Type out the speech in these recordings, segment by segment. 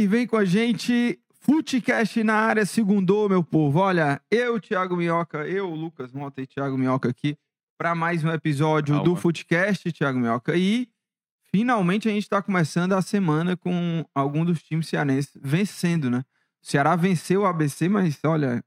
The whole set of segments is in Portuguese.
Que vem com a gente, Footcast na área, segundou, meu povo. Olha, eu, Thiago Minhoca, eu, Lucas Mota e Thiago Minhoca aqui, para mais um episódio Calma. do Footcast, Thiago Minhoca. E finalmente a gente está começando a semana com algum dos times cearenses vencendo, né? O Ceará venceu o ABC, mas olha,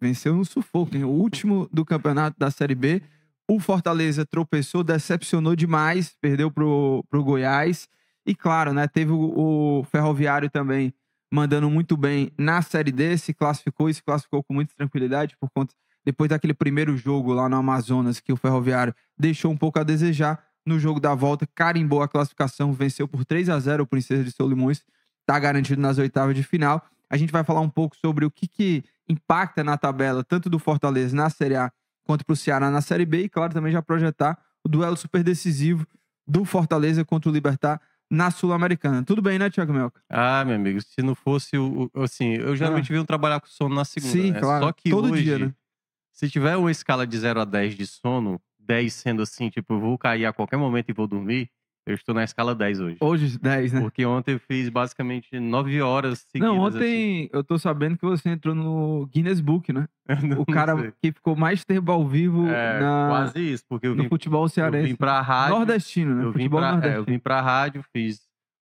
venceu no sufoco, hein? O último do campeonato da Série B. O Fortaleza tropeçou, decepcionou demais, perdeu pro, pro Goiás. E claro, né? Teve o, o Ferroviário também mandando muito bem na Série D, se classificou e se classificou com muita tranquilidade por conta depois daquele primeiro jogo lá no Amazonas que o Ferroviário deixou um pouco a desejar. No jogo da volta, carimbou a classificação, venceu por 3 a 0 o Princesa de Solimões, está garantido nas oitavas de final. A gente vai falar um pouco sobre o que, que impacta na tabela, tanto do Fortaleza na Série A quanto para o Ceará na Série B. E, claro, também já projetar o duelo super decisivo do Fortaleza contra o Libertar na Sul-Americana. Tudo bem, né, Thiago Melca? Ah, meu amigo, se não fosse o. Assim, eu geralmente venho trabalhar com sono na segunda. Sim, né? claro. Só que Todo hoje, dia, né? se tiver uma escala de 0 a 10 de sono, 10 sendo assim, tipo, eu vou cair a qualquer momento e vou dormir, eu estou na escala 10 hoje. Hoje, 10, né? Porque ontem eu fiz basicamente 9 horas seguidas. Não, ontem eu tô sabendo que você entrou no Guinness Book, né? assim. Não O cara sei. que ficou mais tempo ao vivo É, na, quase isso, porque eu no vim, futebol eu cearense. vim pra rádio. Nordestino, né? Eu vim, futebol pra, é, eu nordestino. vim pra rádio, fiz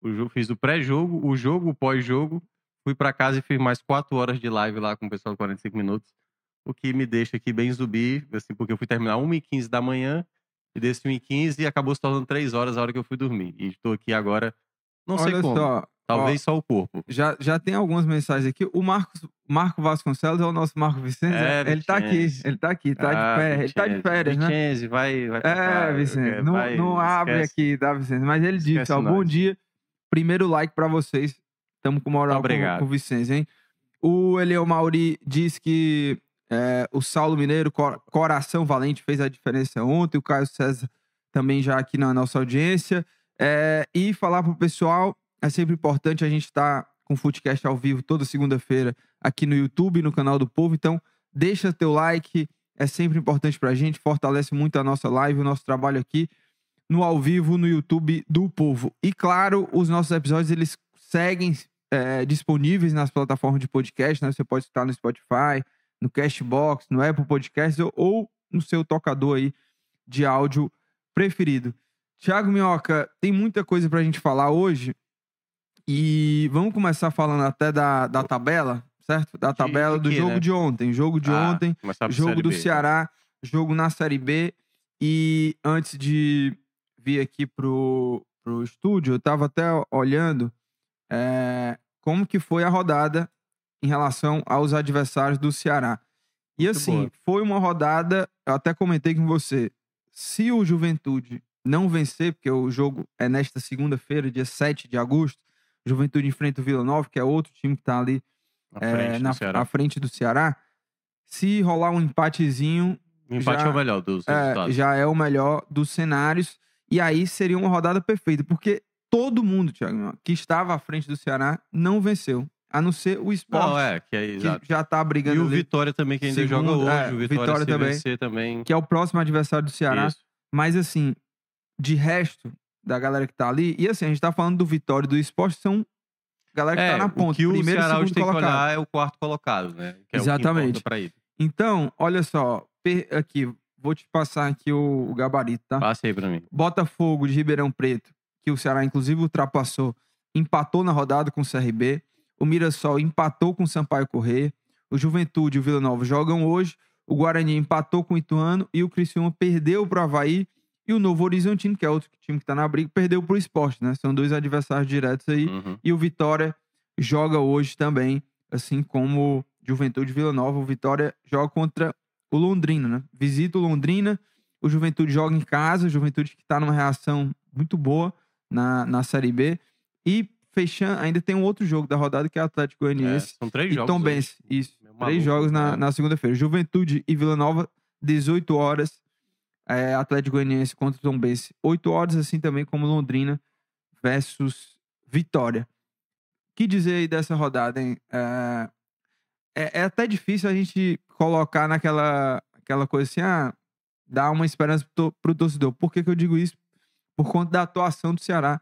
o, jogo, fiz o pré-jogo, o jogo, o pós-jogo, fui pra casa e fiz mais quatro horas de live lá com o pessoal de 45 minutos, o que me deixa aqui bem zumbi, assim, porque eu fui terminar 1h15 da manhã, e desse 1h15 acabou se tornando 3 horas a hora que eu fui dormir. E estou aqui agora, não sei Olha como, só, talvez só o corpo. já, já tem algumas mensagens aqui. O Marcos, Marco Vasconcelos é o nosso Marco Vicente. É, ele tá aqui, Vicente. ele tá aqui, tá Ah, de férias. Ele tá de férias, né? Vincenzo, vai, vai É, vai, Vicente, é, não, vai, não abre aqui, tá, Vicente? Mas ele disse, Esquece ó, bom dia, primeiro like pra vocês. Estamos com moral com, Obrigado. com o Vicente, hein? O Eliel Mauri diz que é, o Saulo Mineiro, cor- coração valente, fez a diferença ontem. O Caio César também já aqui na nossa audiência. É, e falar pro pessoal, é sempre importante, a gente estar com o Footcast ao vivo toda segunda-feira aqui no YouTube, no canal do Povo. Então, deixa teu like, é sempre importante pra gente, fortalece muito a nossa live, o nosso trabalho aqui no ao vivo no YouTube do Povo. E claro, os nossos episódios eles seguem é, disponíveis nas plataformas de podcast, né? Você pode escutar no Spotify, no Cashbox, no Apple Podcasts ou, no seu tocador aí de áudio preferido. Tiago Minhoca, tem muita coisa pra gente falar hoje. E vamos começar falando até da, da tabela, certo? Da tabela do jogo né? de ontem. Jogo de Ah, ontem jogo do B. Ceará, jogo na Série B. E antes de vir aqui pro, pro estúdio, eu tava até olhando é, como que foi a rodada em relação aos adversários do Ceará. E Muito assim, boa. foi uma rodada, eu até comentei com você, se o Juventude não vencer, porque o jogo é nesta segunda-feira, dia 7 de agosto, Juventude enfrenta o Vila Nova, que é outro time que tá ali Na é, frente na Ceará. à frente do Ceará. Se rolar um empatezinho, empate já- é o melhor dos é, resultados. já é o melhor dos cenários. E aí seria uma rodada perfeita, porque todo mundo, Thiago, que estava à frente do Ceará não venceu. A não ser o Sport, Não, é, que é que já tá E brigando o ali, Vitória também, que ainda joga Segundo, hoje. é, o Vitória, Vitória também. também. que é o próximo adversário do Ceará. Isso. Mas assim, de resto da galera que tá ali, e assim, a gente tá falando do Vitória e do Sport, são galera que É, tá na ponta. o que o primeiro e Ceará hoje segundo tem que colocado. olhar é o quarto colocado, né? Que é Exatamente. que. Então, olha só, aqui, vou te passar aqui o, gabarito, tá? Passe aí pra mim. Botafogo de Ribeirão Preto, que o Ceará inclusive ultrapassou, empatou na rodada com o CRB. O Mirassol empatou com o Sampaio Corrêa. O Juventude e o Vila Nova jogam hoje. O Guarani empatou com o Ituano e o Criciúma perdeu para o Havaí. E o Novo Horizontino, que é outro time que tá na briga, perdeu pro esporte, né? São dois adversários diretos aí. Uhum. E o Vitória joga hoje também, assim como Juventude e Vila Nova. O Vitória joga contra o Londrina, né? Visita o Londrina. O Juventude joga em casa, o Juventude que tá numa reação muito boa na, na Série B. E fechando, ainda tem um outro jogo da rodada que é Atlético É, Goianiense são três e jogos. Tom. Benz. Isso. Meu Três maluco, jogos na, né? na segunda-feira. Juventude e Vila Nova, 18 horas. É, Atlético Goianiense contra Tom Benz, 8 horas, assim também como Londrina versus Vitória. O que dizer aí dessa rodada, hein? É, é, é até difícil a gente colocar naquela aquela coisa assim, ah, dar uma esperança pro, pro torcedor. Por que, que eu digo isso? Por conta da atuação do Ceará,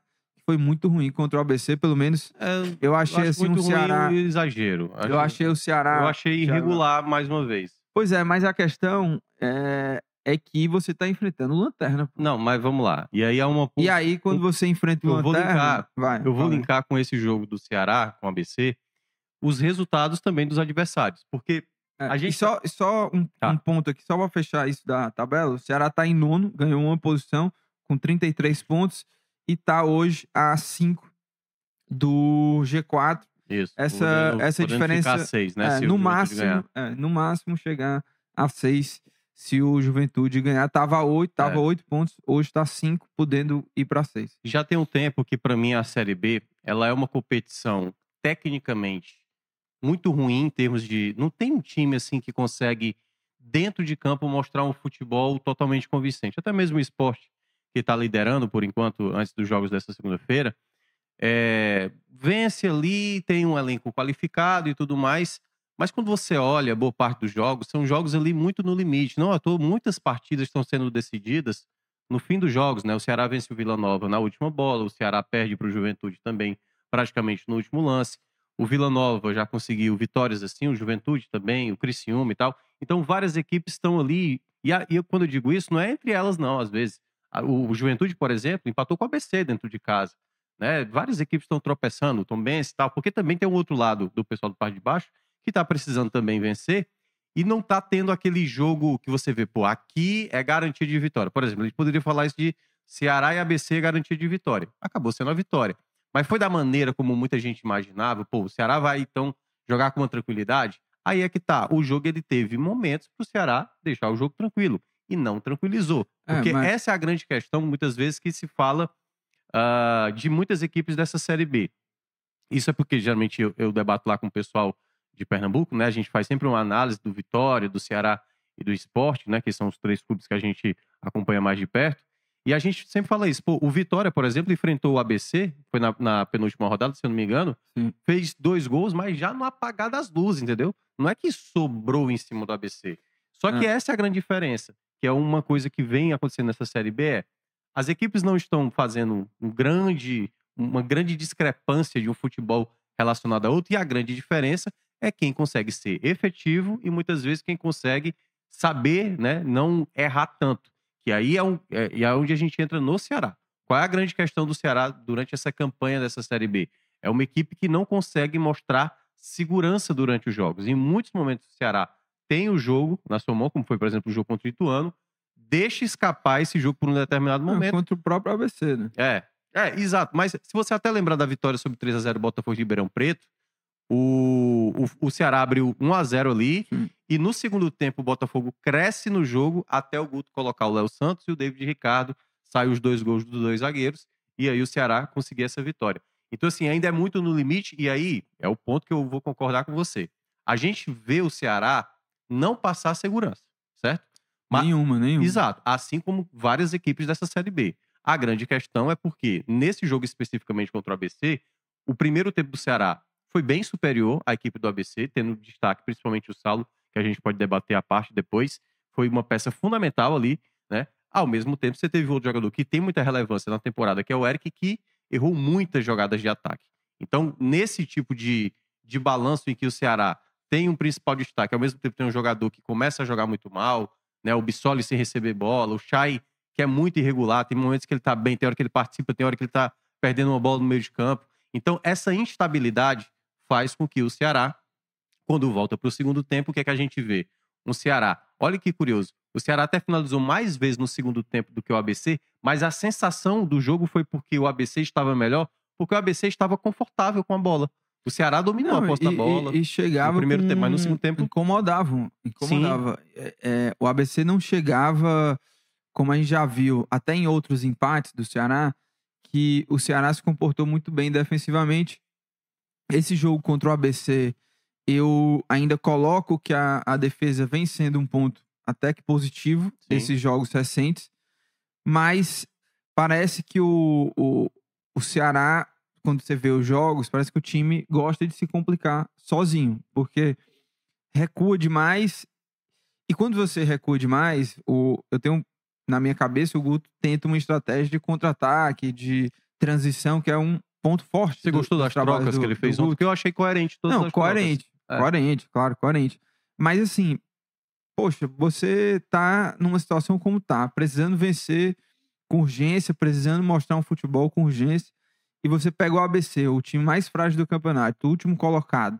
foi muito ruim contra o ABC, pelo menos É, eu eu achei acho assim um muito ruim Ceará. exagero. Eu achei o Ceará. eu achei Ceará- irregular mais uma vez. Pois é, mas a questão é, é que você tá enfrentando o Lanterna. pô. Não, mas vamos lá. E aí há uma. E aí, quando você enfrenta o eu vou Lanterna. linkar- vai, Eu vou aí. linkar com esse jogo do Ceará, com o ABC, os resultados também dos adversários. Porque É, a gente só, e só um, Tá. um ponto aqui, só pra fechar isso da tabela. O Ceará tá em nono, ganhou uma posição com 33 pontos e tá hoje a 5 do G4. Isso. Essa- podendo- essa podendo diferença, seis, né? É, no, máximo, é, no máximo chegar a 6 se o Juventude ganhar. Tava 8, tava É. 8 pontos, hoje tá 5, podendo ir pra 6. Já tem um tempo que, pra mim, a Série B ela é uma competição tecnicamente muito ruim em termos de. Não tem um time assim que consegue, dentro de campo, mostrar um futebol totalmente convincente. Até mesmo o esporte, que está liderando por enquanto, antes dos jogos dessa segunda-feira, é, vence ali, tem um elenco qualificado e tudo mais. Mas quando você olha boa parte dos jogos, são jogos ali muito no limite. Não à toa, muitas partidas estão sendo decididas no fim dos jogos, né? O Ceará vence o Vila Nova na última bola, o Ceará perde para o Juventude também, praticamente no último lance. O Vila Nova já conseguiu vitórias assim, o Juventude também, o Criciúma e tal. Então, várias equipes estão ali. E, a- e eu, quando eu digo isso, não é entre elas, não, às vezes. A- O, o Juventude, por exemplo, empatou com o ABC dentro de casa. Né? Várias equipes estão tropeçando, o Tom e tal, porque também tem um outro lado do pessoal do parte de baixo que está precisando também vencer e não tá tendo aquele jogo que você vê, pô, aqui é garantia de vitória. Por exemplo, a gente poderia falar isso de Ceará e ABC garantia de vitória. Acabou sendo a vitória. Mas foi da maneira como muita gente imaginava, pô, o Ceará vai então jogar com uma tranquilidade? Aí é que tá, o jogo ele teve momentos pro Ceará deixar o jogo tranquilo e não tranquilizou. É, Porque mas- essa é a grande questão, muitas vezes, que se fala ah, de muitas equipes dessa Série B. Isso é porque geralmente eu, eu debato lá com o pessoal de Pernambuco, né? A gente faz sempre uma análise do Vitória, do Ceará e do Esporte, né? Que são os três clubes que a gente acompanha mais de perto. E a gente sempre fala isso. Pô, o Vitória, por exemplo, enfrentou o ABC, foi na, na penúltima rodada, se eu não me engano, Sim. fez dois gols, mas já no apagar das luzes, entendeu? Não é que sobrou em cima do ABC. Só que É. essa é a grande diferença, que é uma coisa que vem acontecendo nessa Série B, é as equipes não estão fazendo um grande, uma grande discrepância de um futebol relacionado a outro, e a grande diferença é quem consegue ser efetivo e muitas vezes quem consegue saber, né, não errar tanto. Que aí é, um, é, é onde a gente entra no Ceará. Qual é a grande questão do Ceará durante essa campanha dessa Série B? É uma equipe que não consegue mostrar segurança durante os jogos. Em muitos momentos o Ceará tem o jogo na sua mão, como foi, por exemplo, o jogo contra o Ituano, deixa escapar esse jogo por um determinado Não, momento. contra o próprio ABC, né? É, é, exato. Mas se você até lembrar da vitória sobre 3 a 0 Botafogo de Ribeirão Preto, o, o, o Ceará abriu 1 a 0 ali Hum. e no segundo tempo o Botafogo cresce no jogo até o Guto colocar o Léo Santos e o David Ricardo, sai os dois gols dos dois zagueiros e aí o Ceará conseguir essa vitória. Então assim, ainda é muito no limite e aí é o ponto que eu vou concordar com você. A gente vê o Ceará não passar segurança, certo? Mas- Nenhuma, nenhuma. Exato. Assim como várias equipes dessa Série B. A grande questão é porque, nesse jogo especificamente contra o ABC, o primeiro tempo do Ceará foi bem superior à equipe do ABC, tendo destaque principalmente o Saulo, que a gente pode debater a parte depois. Foi uma peça fundamental ali, né? Ao mesmo tempo, você teve outro jogador que tem muita relevância na temporada, que é o Eric, que errou muitas jogadas de ataque. Então, nesse tipo de, de balanço em que o Ceará tem um principal destaque, ao mesmo tempo tem um jogador que começa a jogar muito mal, né? O Bissoli sem receber bola, o Chay, que é muito irregular, tem momentos que ele tá bem, tem hora que ele participa, tem hora que ele tá perdendo uma bola no meio de campo. Então, essa instabilidade faz com que o Ceará, quando volta para o segundo tempo, o que é que a gente vê? Um Ceará, olha que curioso, o Ceará até finalizou mais vezes no segundo tempo do que o ABC, mas a sensação do jogo foi porque o ABC estava melhor, porque o ABC estava confortável com a bola. O Ceará dominou Não, a posse da e, bola. E, e chegava no primeiro com- tempo, mas no segundo tempo- Incomodavam. Incomodava. É, é, o ABC não chegava como a gente já viu até em outros empates do Ceará, que o Ceará se comportou muito bem defensivamente. Esse jogo contra o ABC, eu ainda coloco que a, a defesa vem sendo um ponto até que positivo Sim. desses jogos recentes, mas parece que o, o, o Ceará, quando você vê os jogos, parece que o time gosta de se complicar sozinho, porque recua demais. E quando você recua demais, o, eu tenho na minha cabeça o Guto tenta uma estratégia de contra-ataque, de transição, que é um ponto forte. Você do- gostou das trocas do- que ele fez ontem? Porque eu achei coerente todas Não, coerente. É. Coerente, claro, coerente. Mas assim, poxa, você tá numa situação como tá, precisando vencer com urgência, precisando mostrar um futebol com urgência, e você pega o ABC, o time mais frágil do campeonato, o último colocado.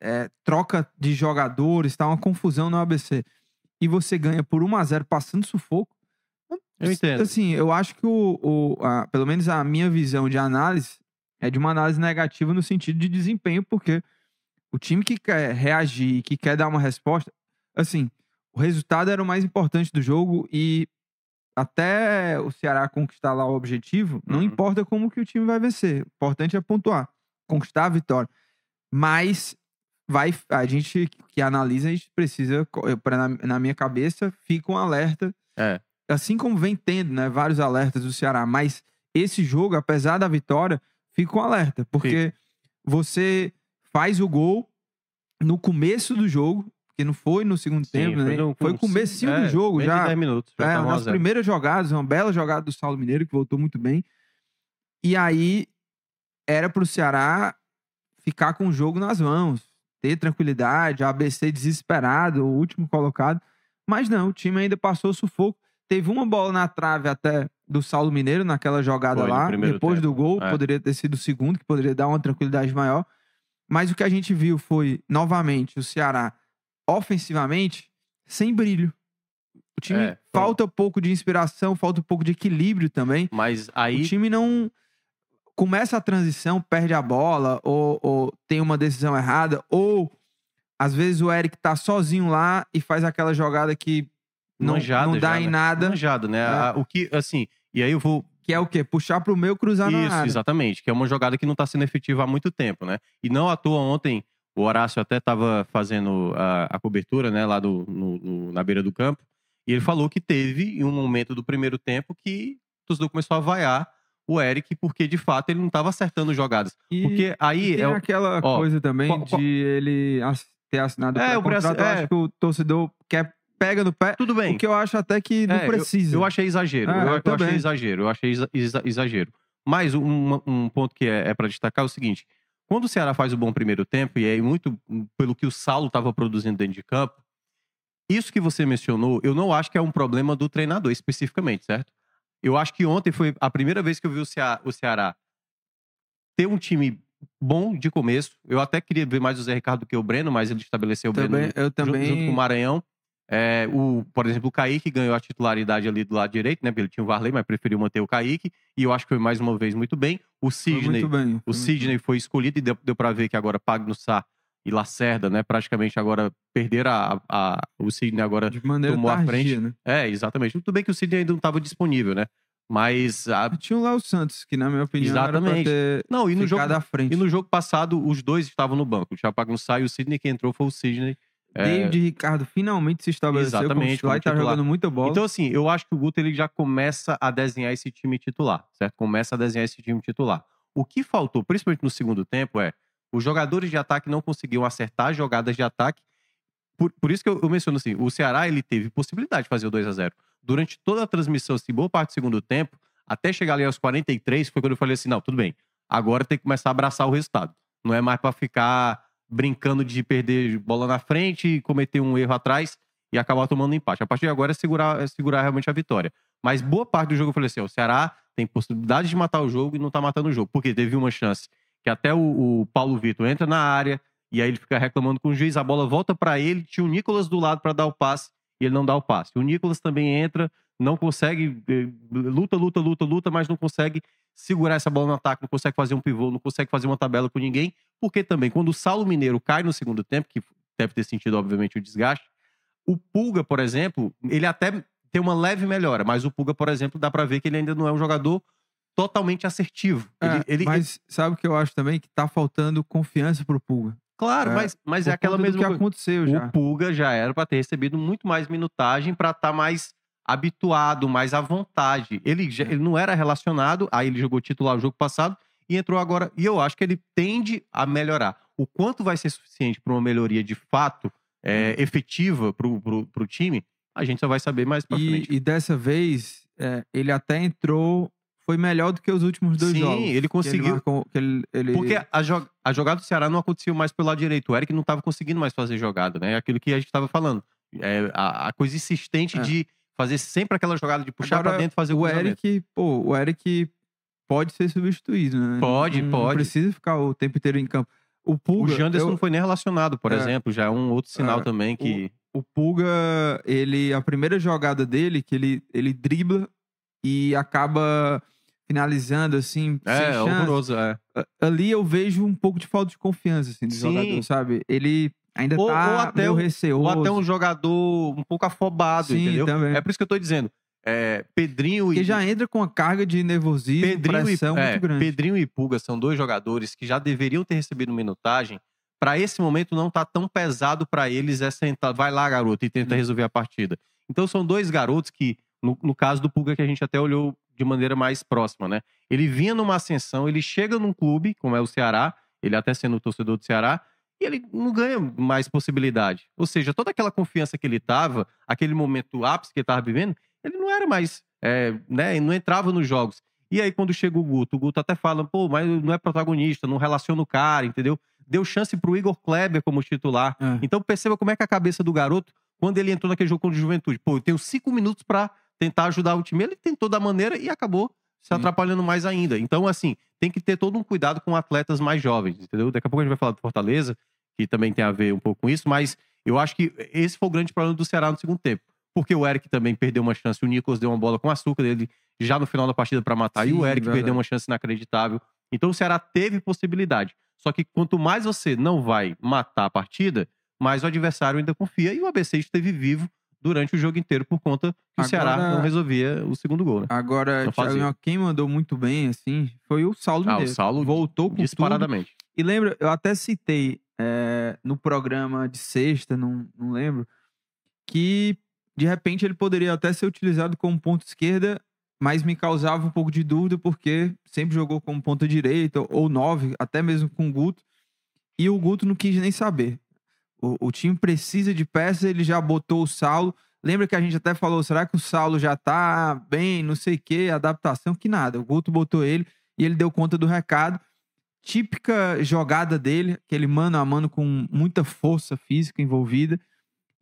É, troca de jogadores, tá uma confusão no ABC. E você ganha por 1 a 0 passando sufoco. Eu entendo. Assim, eu acho que o, o- a- pelo menos a minha visão de análise é de uma análise negativa no sentido de desempenho, porque o time que quer reagir, que quer dar uma resposta, assim, o resultado era o mais importante do jogo e até o Ceará conquistar lá o objetivo, não Uhum. importa como que o time vai vencer. O importante é pontuar, conquistar a vitória. Mas vai, a gente que analisa, a gente precisa, na, na minha cabeça, fica um alerta É. assim como vem tendo, né, vários alertas do Ceará, mas esse jogo, apesar da vitória, fica um alerta, porque você faz o gol no começo do jogo, que não foi no segundo Sim, tempo, né? no- Foi com- comecinho é, do jogo, já 10 minutos. Já é, tava uma 1 a das 0. primeiras jogadas, uma bela jogada do Saulo Mineiro, que voltou muito bem. E aí, era pro Ceará ficar com o jogo nas mãos, ter tranquilidade, ABC desesperado, o último colocado. Mas não, o time ainda passou sufoco. Teve uma bola na trave até do Saulo Mineiro, naquela jogada Foi, lá, depois tempo, do gol, é. poderia ter sido o segundo, que poderia dar uma tranquilidade maior. Mas o que a gente viu foi, novamente, o Ceará ofensivamente sem brilho. O time É, falta um pouco de inspiração, falta um pouco de equilíbrio também. Mas aí O time não começa a transição, perde a bola, ou, ou tem uma decisão errada, ou às vezes o Eric tá sozinho lá e faz aquela jogada que não, manjada não dá já, em né? nada, Manjado, né? É. O que, assim, e aí eu vou que é o quê? Puxar pro meio, cruzar na Isso, área. exatamente. Que é uma jogada que não está sendo efetiva há muito tempo, né? E não à toa ontem, o Horácio até estava fazendo a, a cobertura, né, lá do, no- no- na beira do campo. E ele falou que teve em um momento do primeiro tempo que o torcedor começou a vaiar o Eric, porque de fato ele não estava acertando jogadas. E, Porque e aí tem é aquela ó, coisa também qual- de ele ass- ter assinado É, o contrato. Eu é. acho que o torcedor quer, pega no pé, tudo bem. o que eu acho até que não É, eu- precisa. Eu, achei exagero. É, eu, eu eu achei exagero. Eu achei exa- exa- exagero. Mas um, um ponto que é, é para destacar é o seguinte: quando o Ceará faz o bom primeiro tempo, e é muito pelo que o Saulo estava produzindo dentro de campo, isso que você mencionou, eu não acho que é um problema do treinador especificamente, certo? Eu acho que ontem foi a primeira vez que eu vi o Ceará, o Ceará ter um time bom de começo. Eu até queria ver mais o Zé Ricardo do que o Breno, mas ele estabeleceu o Breno também, eu também. junto com o Maranhão. É, o, por exemplo, o Kaique ganhou a titularidade ali do lado direito, né? Porque ele tinha o Varley, mas preferiu manter o Kaique. E eu acho que foi mais uma vez muito bem. O foi Sidney, muito bem. o foi Sidney foi escolhido e deu, deu para ver que agora Pagno Sá e Lacerda, né? Praticamente agora perderam a, a- o Sidney agora. De maneira tomou a tardia, frente. né? É, exatamente. Tudo bem que o Sidney ainda não estava disponível, né? Mas. a- Tinha o Léo Santos, que na minha opinião era Exatamente. ter Não, e no jogo. E no jogo passado, os dois estavam no banco. O Sá e o Sidney, que entrou foi o Sidney. É, David Ricardo finalmente se estabeleceu como Exatamente, titular e como tá jogando muita bola. Então, assim, eu acho que o Guto ele já começa a desenhar esse time titular, certo? Começa a desenhar esse time titular. O que faltou, principalmente no segundo tempo, é os jogadores de ataque não conseguiam acertar jogadas de ataque. Por, por isso que eu, eu menciono assim, o Ceará ele teve possibilidade de fazer o 2 a 0 Durante toda a transmissão, assim, boa parte do segundo tempo, até chegar ali aos 43, foi quando eu falei assim, não, tudo bem, agora tem que começar a abraçar o resultado. Não é mais para ficar brincando de perder bola na frente e cometer um erro atrás e acabar tomando empate. A partir de agora é segurar, é segurar realmente a vitória. Mas boa parte do jogo eu falei assim: ó, o Ceará tem possibilidade de matar o jogo e não tá matando o jogo. Porque teve uma chance que até o, o Paulo Vitor entra na área e aí ele fica reclamando com o juiz, a bola volta para ele, tinha o Nicolas do lado para dar o passe e ele não dá o passe. O Nicolas também entra, não consegue, eh, luta, luta, luta, luta, mas não consegue segurar essa bola no ataque, não consegue fazer um pivô, não consegue fazer uma tabela com ninguém. Porque também, quando o Saulo Mineiro cai no segundo tempo, que deve ter sentido, obviamente, o desgaste, o Pulga, por exemplo, ele até tem uma leve melhora. Mas o Puga, por exemplo, dá pra ver que ele ainda não é um jogador totalmente assertivo. É, Ele, ele- mas sabe o que eu acho também? Que tá faltando confiança pro Pulga. claro, é, mas, mas é aquela mesma que coisa. aconteceu já. O Puga já era pra ter recebido muito mais minutagem pra estar mais habituado, mais à vontade. Ele, já- ele não era relacionado, aí ele jogou titular o jogo passado e entrou agora. E eu acho que ele tende a melhorar. O quanto vai ser suficiente para uma melhoria de fato é, efetiva pro, pro, pro time, a gente só vai saber mais pra E, frente. e dessa vez, é, ele até entrou. Foi melhor do que os últimos dois Sim, jogos. ele que conseguiu. marcou- que ele, ele- Porque a, jo- a jogada do Ceará não aconteceu mais pelo lado direito. O Eric não estava conseguindo mais fazer jogada, né? Aquilo que a gente estava falando. É, a, a coisa insistente É. de fazer sempre aquela jogada de puxar pra dentro e fazer o o. Eric, pô, o Eric pode ser substituído, né? Pode, não, pode. Não precisa ficar o tempo inteiro em campo. O O Janderson eu- não foi nem relacionado, por É. exemplo. Já é um outro sinal É. também que. o Pulga, ele, a primeira jogada dele, que ele, ele dribla e acaba finalizando, assim, É, horroroso. É. Ali eu vejo um pouco de falta de confiança, assim, do Sim. jogador, sabe? Ele ainda Ou- tá ou até meio um- receoso. Ou até um jogador um pouco afobado, Sim, entendeu? também. É por isso que eu tô dizendo. É, Pedrinho Porque e. já entra com uma carga de nervosismo, Pedrinho, pressão e, é, muito grande. Pedrinho e Pulga são dois jogadores que já deveriam ter recebido minutagem. Para esse momento não tá tão pesado para eles essa entrada. Vai lá, garoto, e tenta Hum. resolver a partida. Então são dois garotos que, no, no caso do Pulga, que a gente até olhou de maneira mais próxima, né? Ele vinha numa ascensão, ele chega num clube, como é o Ceará, ele até sendo torcedor do Ceará, e ele não ganha mais possibilidade. Ou seja, toda aquela confiança que ele tava, aquele momento ápice que ele tava vivendo, ele não era mais, é, né? Não entrava nos jogos. E aí, quando chega o Guto, o Guto até fala, pô, mas não é protagonista, não relaciona o cara, entendeu? Deu chance pro Igor Kleber como titular. É. Então perceba como é que a cabeça do garoto, quando ele entrou naquele jogo contra o Juventude, pô, eu tenho cinco minutos pra tentar ajudar o time. Ele tentou da maneira e acabou se atrapalhando mais ainda. Então, assim, tem que ter todo um cuidado com atletas mais jovens, entendeu? Daqui a pouco a gente vai falar do Fortaleza, que também tem a ver um pouco com isso, mas eu acho que esse foi o grande problema do Ceará no segundo tempo. Porque o Eric também perdeu uma chance, o Nicolas deu uma bola com açúcar dele já no final da partida pra matar, e o Sim, Eric verdade. perdeu uma chance inacreditável. Então o Ceará teve possibilidade. Só que quanto mais você não vai matar a partida, mais o adversário ainda confia. E o ABC esteve vivo durante o jogo inteiro por conta que o Ceará Agora- não resolvia o segundo gol, né? Agora. Thiago, quem mandou muito bem, assim, foi o Saulo Ah, o. Saulo Voltou com tudo. Disparadamente. E lembra, eu até citei é, no programa de sexta, não, não lembro, que de repente ele poderia até ser utilizado como ponta esquerda, mas me causava um pouco de dúvida porque sempre jogou como ponta direita ou nove, até mesmo com o Guto. E o Guto não quis nem saber. O, o time precisa de peças, ele já botou o Saulo. Lembra que a gente até falou, será que o Saulo já tá bem, não sei o que, adaptação, que nada. O Guto botou ele e ele deu conta do recado típica jogada dele, aquele mano a mano com muita força física envolvida.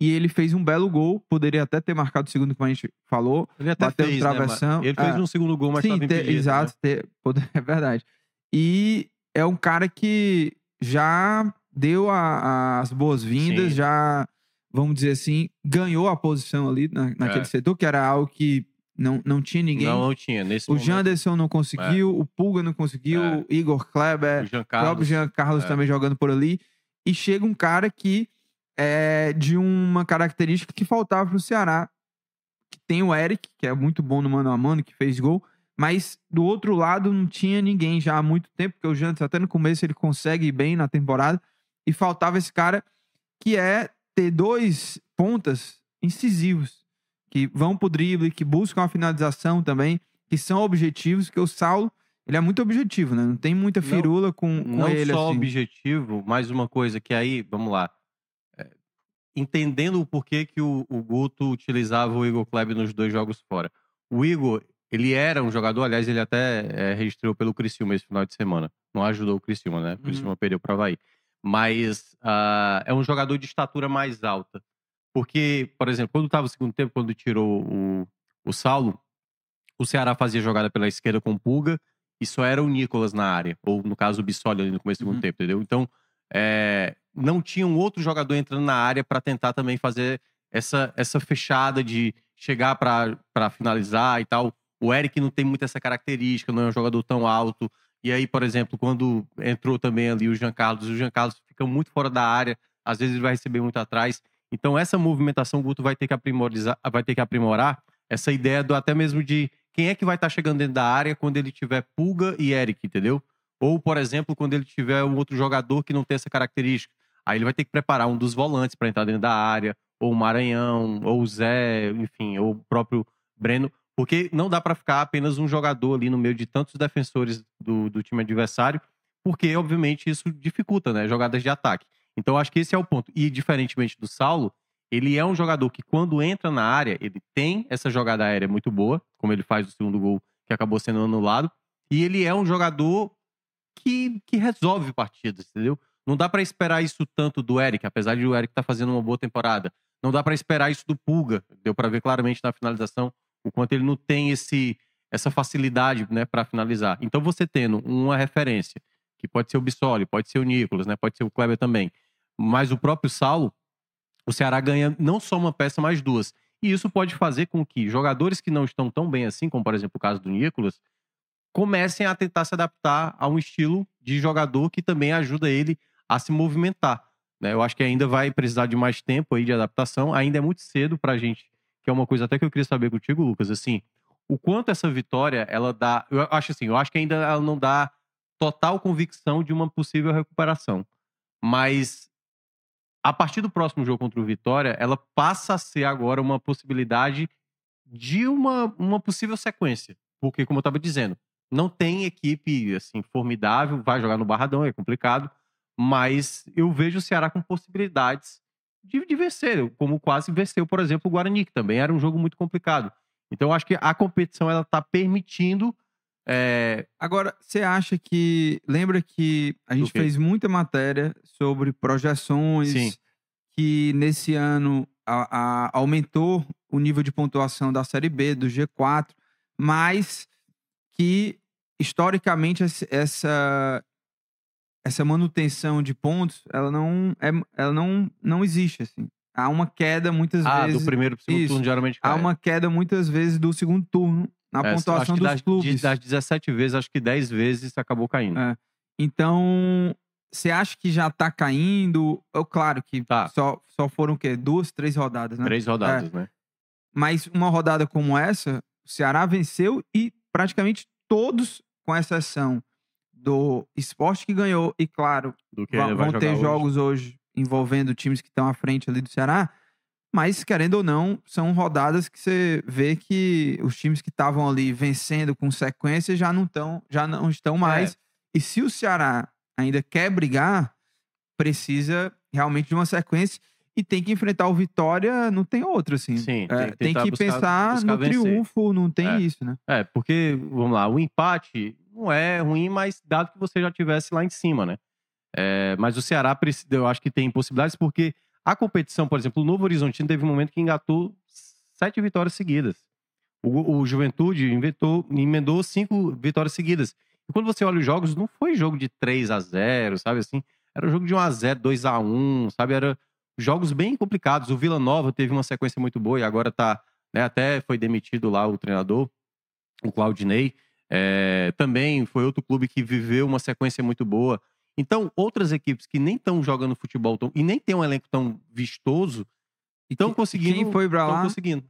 E ele fez um belo gol, poderia até ter marcado o segundo, como a gente falou. Ele até Bateu fez, né, travessão. mas Ele fez É. um segundo gol, mas Sim, estava impedido. exato, né? ter- é verdade. E é um cara que já deu a- as boas-vindas, já, vamos dizer assim, ganhou a posição ali na- naquele É. setor, que era algo que não, não tinha ninguém. Não, não tinha. Nesse o momento, Janderson não conseguiu, o Pulga não conseguiu, É. o Igor Kleber, o Jean o próprio Carlos. Jean Carlos é. também jogando por ali. E chega um cara que é de uma característica que faltava pro Ceará. Que tem o Eric, que é muito bom no mano a mano, que fez gol. Mas do outro lado não tinha ninguém já há muito tempo, porque o Jantos até no começo ele consegue ir bem na temporada. E faltava esse cara que é ter dois pontas incisivos, que vão pro drible, que buscam a finalização também, que são objetivos, que o Saulo, ele é muito objetivo, né? Não tem muita Não- firula com, com não ele só assim. objetivo, mais uma coisa que aí, vamos lá. É, entendendo o porquê que o, o Guto utilizava o Igor Kleber nos dois jogos fora. O Igor, ele era um jogador, aliás, ele até é, registrou pelo Criciúma esse final de semana. Não ajudou o Criciúma, né? O Criciúma perdeu para Havaí. Mas ah, é um jogador de estatura mais alta. Porque, por exemplo, quando estava o segundo tempo, quando tirou o, o Saulo, o Ceará fazia jogada pela esquerda com o Pulga e só era o Nicolas na área. Ou, no caso, o Bissoli ali no começo do segundo Uhum. tempo, entendeu? Então, é, não tinha um outro jogador entrando na área para tentar também fazer essa, essa fechada de chegar para finalizar e tal. O Eric não tem muito essa característica, não é um jogador tão alto. E aí, por exemplo, quando entrou também ali o Jean Carlos, o Jean Carlos fica muito fora da área, às vezes ele vai receber muito atrás. Então, essa movimentação o Guto vai ter que aprimorizar, vai ter que aprimorar essa ideia do até mesmo de quem é que vai estar chegando dentro da área quando ele tiver Pulga e Eric, entendeu? Ou, por exemplo, quando ele tiver um outro jogador que não tem essa característica. Aí ele vai ter que preparar um dos volantes para entrar dentro da área, ou o Maranhão, ou o Zé, enfim, ou o próprio Breno, porque não dá para ficar apenas um jogador ali no meio de tantos defensores do, do time adversário, porque, obviamente, isso dificulta, né? Jogadas de ataque. Então, acho que esse é o ponto. E, diferentemente do Saulo, ele é um jogador que, quando entra na área, ele tem essa jogada aérea muito boa, como ele faz o segundo gol, que acabou sendo anulado. E ele é um jogador que, que resolve partidas, entendeu? Não dá para esperar isso tanto do Eric, apesar de o Eric estar tá fazendo uma boa temporada. Não dá para esperar isso do Pulga. Deu para ver claramente na finalização o quanto ele não tem esse essa facilidade, né, para finalizar. Então você tendo uma referência, que pode ser o Bissoli, pode ser o Nicolas, né, pode ser o Kleber também, mas o próprio Saulo, o Ceará ganha não só uma peça, mas duas. E isso pode fazer com que jogadores que não estão tão bem assim, como por exemplo o caso do Nicolas, comecem a tentar se adaptar a um estilo de jogador que também ajuda ele a se movimentar. Né? Eu acho que ainda vai precisar de mais tempo aí de adaptação. Ainda é muito cedo para a gente, que é uma coisa até que eu queria saber contigo, Lucas. Assim, o quanto essa vitória ela dá. Eu acho assim, eu acho que ainda ela não dá total convicção de uma possível recuperação. Mas a partir do próximo jogo contra o Vitória, ela passa a ser agora uma possibilidade de uma, uma possível sequência. Porque, como eu estava dizendo, não tem equipe assim formidável, vai jogar no Barradão, é complicado, mas eu vejo o Ceará com possibilidades de, de vencer, como quase venceu, por exemplo, o Guarani, que também era um jogo muito complicado. Então, eu acho que a competição ela está permitindo. É... Agora, você acha que. Lembra que a gente fez muita matéria sobre projeções Sim. que nesse ano a, a, aumentou o nível de pontuação da Série B, do G4, mas que historicamente essa essa manutenção de pontos, ela não é, ela não não existe assim. Há uma queda muitas ah, vezes. do primeiro pro segundo Isso. turno geralmente cai. Há uma queda muitas vezes do segundo turno na É, pontuação dos das, clubes. de- das 17 vezes, acho que 10 vezes acabou caindo. É. Então, você acha que já tá caindo? Eu, claro que Tá. só, só foram o quê? Duas, três rodadas, né? Três rodadas, né? Mas uma rodada como essa, o Ceará venceu e praticamente todos, com exceção do esporte que ganhou, e claro, vão jogar ter hoje. jogos hoje envolvendo times que estão à frente ali do Ceará. Mas, querendo ou não, são rodadas que você vê que os times que estavam ali vencendo com sequência já não, tão, já não É. estão mais. E se o Ceará ainda quer brigar, precisa realmente de uma sequência e tem que enfrentar o Vitória, não tem outra, assim. Sim, É, tem que tem que buscar- pensar buscar no vencer. triunfo, não tem É. isso, né? É, porque, vamos lá, o empate não é ruim, mas dado que você já tivesse lá em cima, né? É, mas o Ceará, eu acho que tem possibilidades, porque a competição, por exemplo, o Novo Horizontino teve um momento que engatou sete vitórias seguidas. O, o Juventude inventou, emendou cinco vitórias seguidas. E quando você olha os jogos, não foi jogo de 3 a 0 sabe assim? Era um jogo de 1 a 0 2 a 1 sabe? Era jogos bem complicados. O Vila Nova teve uma sequência muito boa e agora tá, né, até foi demitido lá o treinador, o Claudinei. É, também foi outro clube que viveu uma sequência muito boa. Então, outras equipes que nem estão jogando futebol tão, e nem tem um elenco tão vistoso, estão conseguindo. Quem foi pra lá? conseguindo.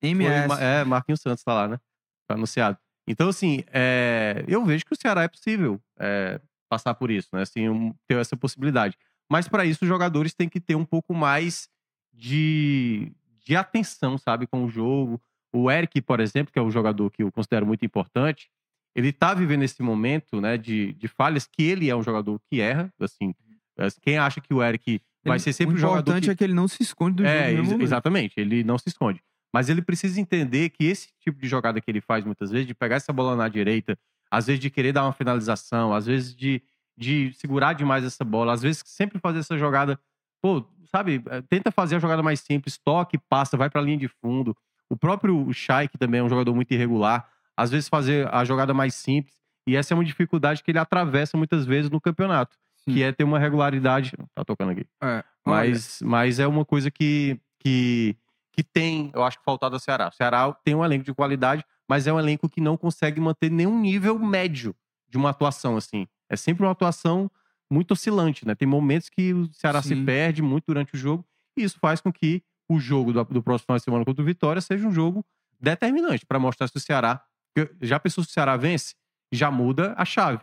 Foi MS. Ma- é, Marquinhos Santos tá lá, né? Tá anunciado. Então, assim, é, eu vejo que o Ceará é possível é, passar por isso, né? Assim, um- ter essa possibilidade. Mas para isso, os jogadores têm que ter um pouco mais de, de atenção, sabe, com o jogo. O Eric, por exemplo, que é um jogador que eu considero muito importante, ele tá vivendo esse momento, né, de, de falhas que ele é um jogador que erra, assim. é, Quem acha que o Eric vai Ele- ser sempre o um jogador importante que é que ele não se esconde do é, jogo. ex- exatamente. Ele não se esconde. Mas ele precisa entender que esse tipo de jogada que ele faz muitas vezes, de pegar essa bola na direita, às vezes de querer dar uma finalização, às vezes de, de segurar demais essa bola, às vezes sempre fazer essa jogada, pô, sabe, eh, tenta fazer a jogada mais simples, toque, passa, vai pra linha de fundo. O próprio Shai, que também é um jogador muito irregular, às vezes fazer a jogada mais simples, e essa é uma dificuldade que ele atravessa muitas vezes no campeonato, Sim. que é ter uma regularidade. Tá tocando aqui. É, Mas, mas é uma coisa que, que, que tem, eu acho que faltado ao Ceará. O Ceará tem um elenco de qualidade, mas é um elenco que não consegue manter nenhum nível médio de uma atuação, assim. É sempre uma atuação muito oscilante, né? Tem momentos que o Ceará se Sim. perde muito durante o jogo, e isso faz com que o jogo do, do próximo final de semana contra o Vitória seja um jogo determinante para mostrar se o Ceará. Porque Já pensou se o Ceará vence? Já muda a chave.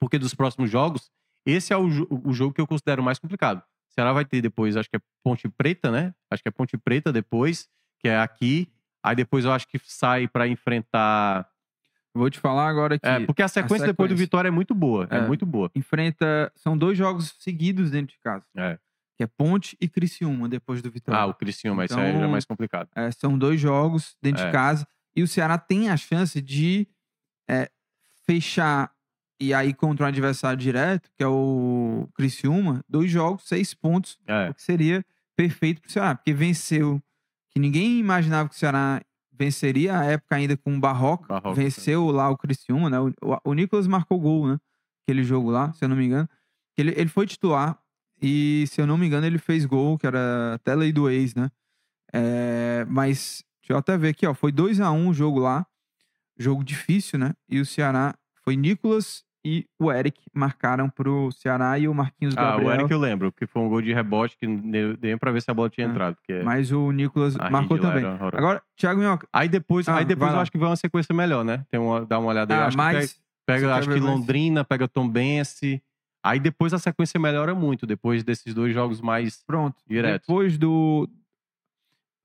Porque dos próximos jogos, esse é o, o jogo que eu considero mais complicado. O Ceará vai ter depois, acho que é Ponte Preta, né? Acho que é Ponte Preta depois, que é aqui. Aí depois eu acho que sai para enfrentar. Vou te falar agora que É, porque a sequência, depois do sequência. Vitória é muito boa. É, É. muito boa. enfrenta. São dois jogos seguidos dentro de casa. É. Que é Ponte e Criciúma, depois do Vitória. Ah, o Criciúma, isso aí já é Então, mais complicado. É, são dois jogos dentro É. de casa. E o Ceará tem a chance de é, fechar e aí contra um adversário direto, que é o Criciúma, dois jogos, seis pontos, É. o que seria perfeito pro Ceará, porque venceu, que ninguém imaginava que o Ceará venceria a época ainda com o Barroca, Barroca, venceu lá o Criciúma, né? O, o, o Nicolas marcou gol, né? Aquele jogo lá, se eu não me engano. Ele, ele foi titular e, se eu não me engano, ele fez gol, que era até lei do ex, né? É, mas, deixa eu até ver aqui, ó. Foi 2 a 1 o jogo lá. Jogo difícil, né? E o Ceará foi Nicolas e o Eric marcaram pro Ceará e o Marquinhos Ah, Gabriel. o Eric eu lembro, que foi um gol de rebote que deu deu pra ver se a bola tinha É. entrado. Porque Mas o Nicolas a marcou também. Agora, Thiago Minhoca. Aí depois, Ah, aí depois eu lá. acho que vai uma sequência melhor, né? Tem uma, dá uma olhada aí. Ah, acho que mas. pega, pega acho que mais? Londrina, pega Tombense. Aí depois a sequência melhora muito, depois desses dois jogos mais. Pronto. Direto. Depois do.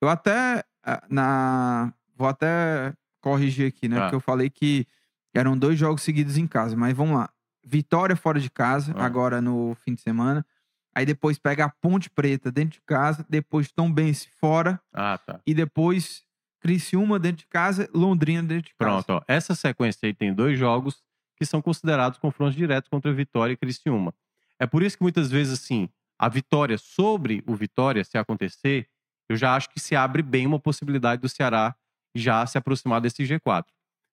Eu até. Na... Vou até corrigir aqui, né? Ah. Porque eu falei que eram dois jogos seguidos em casa. Mas vamos lá. Vitória fora de casa, Ah. agora no fim de semana. Aí depois pega a Ponte Preta dentro de casa. Depois Tombense fora. Ah, tá. E depois Criciúma dentro de casa. Londrina dentro de casa. Pronto, ó. Essa sequência aí tem dois jogos que são considerados confrontos diretos contra Vitória e Criciúma. É por isso que muitas vezes, assim, a vitória sobre o Vitória, se acontecer, eu já acho que se abre bem uma possibilidade do Ceará já se aproximar desse G4.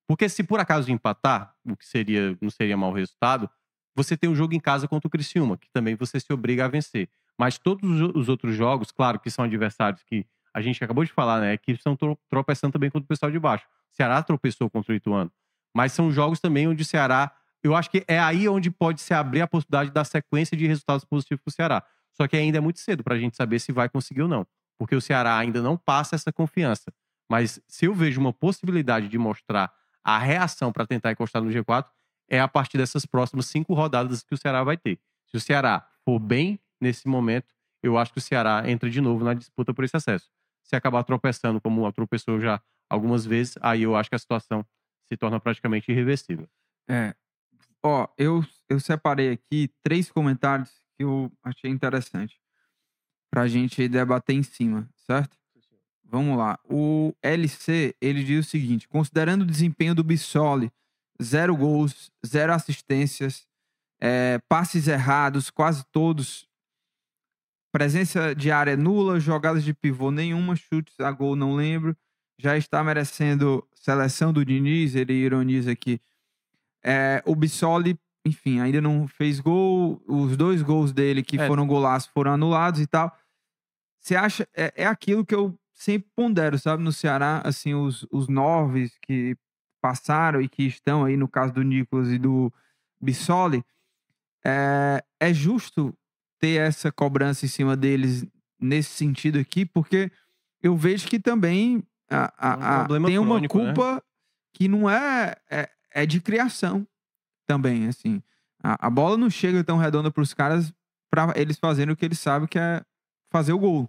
Porque se por acaso empatar, o que seria não seria mau resultado, você tem um jogo em casa contra o Criciúma, que também você se obriga a vencer. Mas todos os- os outros jogos, claro que são adversários que a gente acabou de falar, né, que estão tro- tropeçando também contra o pessoal de baixo. O Ceará tropeçou contra o Ituano. Mas são jogos também onde o Ceará. Eu acho que é aí onde pode se abrir a possibilidade da sequência de resultados positivos para o Ceará. Só que ainda é muito cedo para a gente saber se vai conseguir ou não. Porque o Ceará ainda não passa essa confiança. Mas se eu vejo uma possibilidade de mostrar a reação para tentar encostar no G4, é a partir dessas próximas cinco rodadas que o Ceará vai ter. Se o Ceará for bem nesse momento, eu acho que o Ceará entra de novo na disputa por esse acesso. Se acabar tropeçando, como tropeçou já algumas vezes, aí eu acho que a situação se torna praticamente irreversível. É. Ó, eu, eu separei aqui três comentários que eu achei interessante pra gente debater em cima, certo? Vamos lá. O LC, ele diz o seguinte: considerando o desempenho do Bissoli, zero gols, zero assistências, é, passes errados, quase todos, presença de área nula, jogadas de pivô nenhuma, chutes a gol não lembro, já está merecendo seleção do Diniz, ele ironiza aqui. É, o Bissoli, enfim, ainda não fez gol, os dois gols dele que É. foram golaços foram anulados e tal. Você acha, é, é aquilo que eu sempre pondero, sabe, no Ceará, assim, os, os nove que passaram e que estão aí, no caso do Nicolas e do Bissoli, é, é justo ter essa cobrança em cima deles nesse sentido aqui, porque eu vejo que também a- a- É um a- problema tem uma crônico, né? culpa que não é, é, é de criação também, assim. A, a bola não chega tão redonda para os caras para eles fazerem o que eles sabem que é fazer o gol.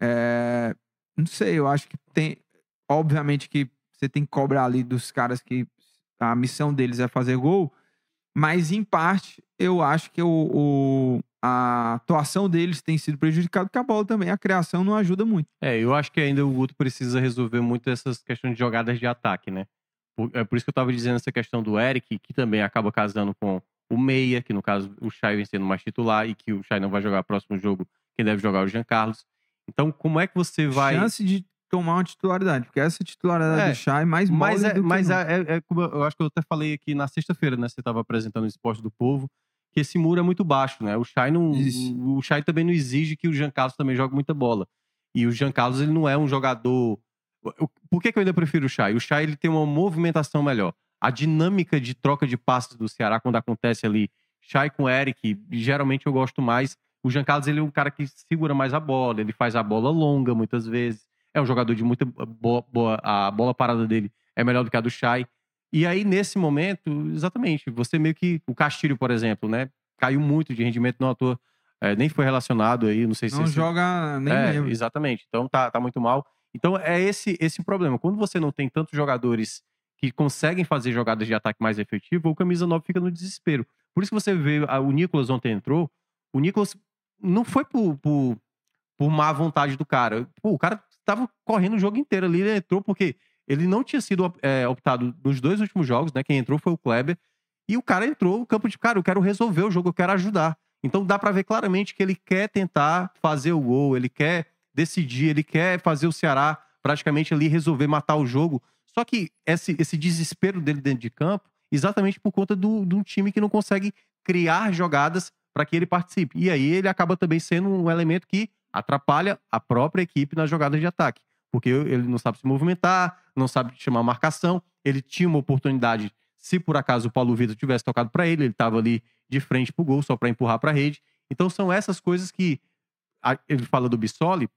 É, não sei, eu acho que tem. Obviamente que você tem que cobrar ali dos caras que a missão deles é fazer gol, mas em parte eu acho que o, o- a atuação deles tem sido prejudicada porque a bola também, a criação não ajuda muito. É, eu acho que ainda o Guto precisa resolver muito essas questões de jogadas de ataque, né? Por- é por isso que eu tava dizendo essa questão do Eric, que também acaba casando com o Meia, que no caso o Chay vem sendo mais titular e que o Chay não vai jogar o próximo jogo, quem deve jogar é o Jean Carlos. Então, como é que você vai. Chance de tomar uma titularidade, porque essa titularidade É, do Chay é mais Mas, é, do que mas é, é- é como eu eu acho que eu até falei aqui na sexta-feira, né? Você estava apresentando o esporte do povo, que esse muro é muito baixo, né? O Chay não. Isso. O Chay também não exige que o Jean Carlos também jogue muita bola. E o Jean Carlos, ele não é um jogador. Por que, que eu ainda prefiro o Chay? O Chay ele tem uma movimentação melhor. A dinâmica de troca de passes do Ceará, quando acontece ali, Chay com Eric, geralmente eu gosto mais. O Jean Carlos ele é um cara que segura mais a bola, ele faz a bola longa muitas vezes. É um jogador de muita boa, boa. A bola parada dele é melhor do que a do Chay. E aí, nesse momento, exatamente, você meio que. O Castilho, por exemplo, né? Caiu muito de rendimento, não à toa. é, nem foi relacionado aí, não sei se. Não se- joga nem é, lembro. exatamente. Então tá, tá muito mal. Então é esse esse problema. Quando você não tem tantos jogadores que conseguem fazer jogadas de ataque mais efetivo, o camisa 9 fica no desespero. Por isso que você vê a- o Nicolas ontem entrou, o Nicolas não foi por, por, por má vontade do cara. Pô, o cara tava correndo o jogo inteiro ali, ele entrou porque ele não tinha sido é, optado nos dois últimos jogos, né? Quem entrou foi o Kleber. E o cara entrou no campo de cara, eu quero resolver o jogo, eu quero ajudar. Então dá pra ver claramente que ele quer tentar fazer o gol, ele quer decidir, ele quer fazer o Ceará praticamente ali resolver matar o jogo. Só que esse, esse desespero dele dentro de campo, exatamente por conta do, de um time que não consegue criar jogadas para que ele participe. E aí ele acaba também sendo um elemento que atrapalha a própria equipe nas jogadas de ataque. Porque ele não sabe se movimentar, não sabe chamar marcação. Ele tinha uma oportunidade, se por acaso o Paulo Vitor tivesse tocado para ele, ele estava ali de frente pro gol, só para empurrar para a rede. Então são essas coisas que ele fala do Bissoli.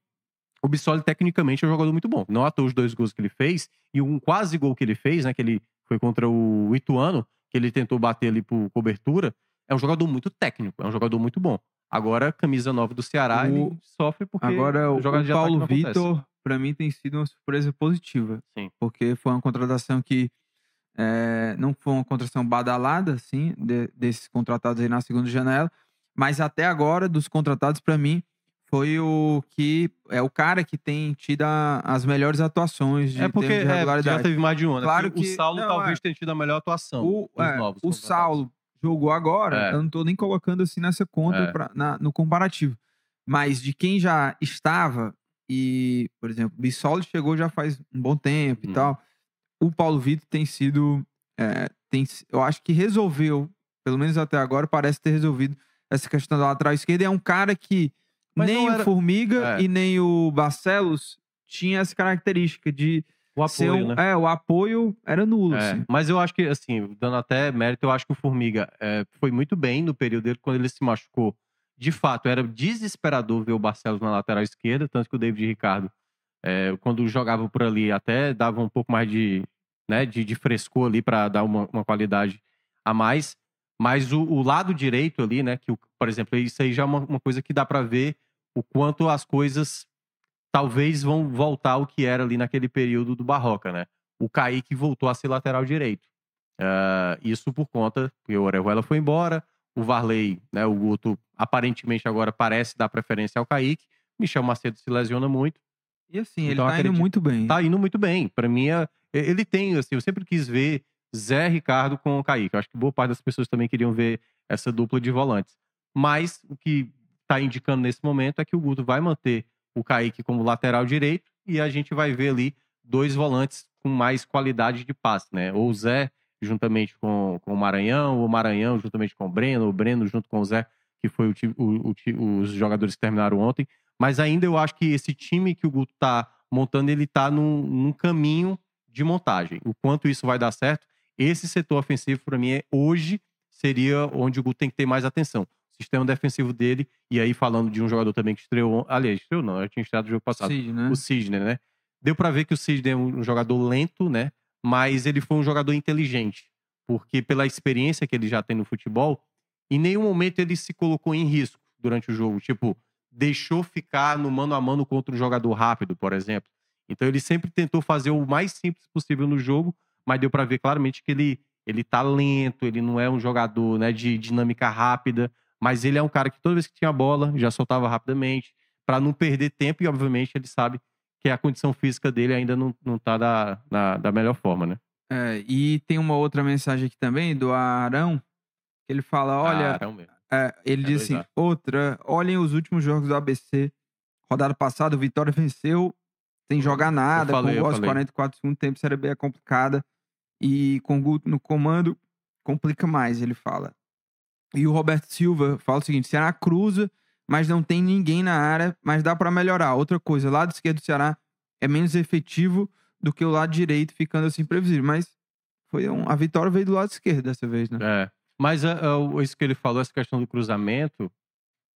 O Bissoli, tecnicamente, é um jogador muito bom. Não à toa os dois gols que ele fez e um quase gol que ele fez, né? Que ele foi contra o Ituano, que ele tentou bater ali por cobertura. É um jogador muito técnico, é um jogador muito bom. Agora, camisa 9 do Ceará, O- ele sofre porque Agora, o, o Paulo. Vitor, pra mim, tem sido uma surpresa positiva. Sim. Porque foi uma contratação que é, não foi uma contratação badalada, assim, de- desses contratados aí na segunda janela. Mas até agora, dos contratados, pra mim, foi o que é o cara que tem tido a- as melhores atuações de, É porque de é, regularidade. já teve mais de um, né? Claro que- o Saulo não, talvez é. tenha tido a melhor atuação. O, é, novos o. Saulo jogou agora, É. eu não tô nem colocando assim nessa conta É. pra- na- no comparativo. Mas de quem já estava, e, por exemplo, o Bissoli chegou já faz um bom tempo Hum. e tal. O Paulo Vitor tem sido. é, tem, eu acho que resolveu, pelo menos até agora, parece ter resolvido essa questão da lateral esquerda. É um cara que Mas nem não o era- Formiga É. e nem o Barcelos tinha essa característica de O apoio, um- né? É, o apoio era nulo. É, assim. mas eu acho que, assim, dando até mérito, eu acho que o Formiga é, foi muito bem no período dele, quando ele se machucou. De fato, era desesperador ver o Barcelos na lateral esquerda, tanto que o David Ricardo, é, quando jogava por ali, até dava um pouco mais de, né, de, de frescor ali para dar uma, uma qualidade a mais. Mas o, o lado direito ali, né, que, por exemplo, isso aí já é uma, uma coisa que dá para ver o quanto as coisas talvez vão voltar ao que era ali naquele período do Barroca, né? O Kaique voltou a ser lateral direito. Ah, isso por conta que o Orejuela foi embora, o Varley, né, o Guto, aparentemente agora parece dar preferência ao Kaique. Michel Macedo se lesiona muito. E assim, ele Então, tá indo acredito- muito bem. Tá indo muito bem. Para mim, é- ele tem, assim, eu sempre quis ver Zé Ricardo com o Kaique. Eu acho que boa parte das pessoas também queriam ver essa dupla de volantes. Mas o que tá indicando nesse momento é que o Guto vai manter o Kaique como lateral direito e a gente vai ver ali dois volantes com mais qualidade de passe, né? Ou o Zé juntamente com, com o Maranhão, ou o Maranhão juntamente com o Breno, o Breno junto com o Zé, que foi o o- o os jogadores que terminaram ontem. Mas ainda eu acho que esse time que o Guto tá montando, ele tá num, num caminho de montagem. O quanto isso vai dar certo, esse setor ofensivo, para mim, é, hoje seria onde o Guto tem que ter mais atenção. Sistema defensivo dele, e aí falando de um jogador também que estreou. Aliás, estreou não, eu tinha estreado no jogo passado Cid, né? o Sidney, né? Deu pra ver que o Sidney é um jogador lento, né? Mas ele foi um jogador inteligente, porque pela experiência que ele já tem no futebol, em nenhum momento ele se colocou em risco durante o jogo, tipo, deixou ficar no mano a mano contra um jogador rápido, por exemplo. Então ele sempre tentou fazer o mais simples possível no jogo, mas deu pra ver claramente que ele ele tá lento, ele não é um jogador, né, de dinâmica rápida, mas ele é um cara que toda vez que tinha a bola, já soltava rapidamente, pra não perder tempo e obviamente ele sabe que a condição física dele ainda não, não tá da, da melhor forma, né? É, e tem uma outra mensagem aqui também do Arão, que ele fala: olha, mesmo. é, ele É diz assim: 2A. outra, olhem os últimos jogos do ABC. Rodada passada, o Vitória venceu sem jogar nada, falei, com falei. 44 segundos tempo, Série B é complicada. E com o Guto no comando, complica mais, ele fala. E o Roberto Silva fala o seguinte: Ceará cruza, mas não tem ninguém na área, mas dá pra melhorar. Outra coisa, lado esquerdo do Ceará é menos efetivo do que o lado direito, ficando assim previsível. Mas foi um- a vitória veio do lado esquerdo dessa vez, né? É. Mas é, o- isso que ele falou, essa questão do cruzamento,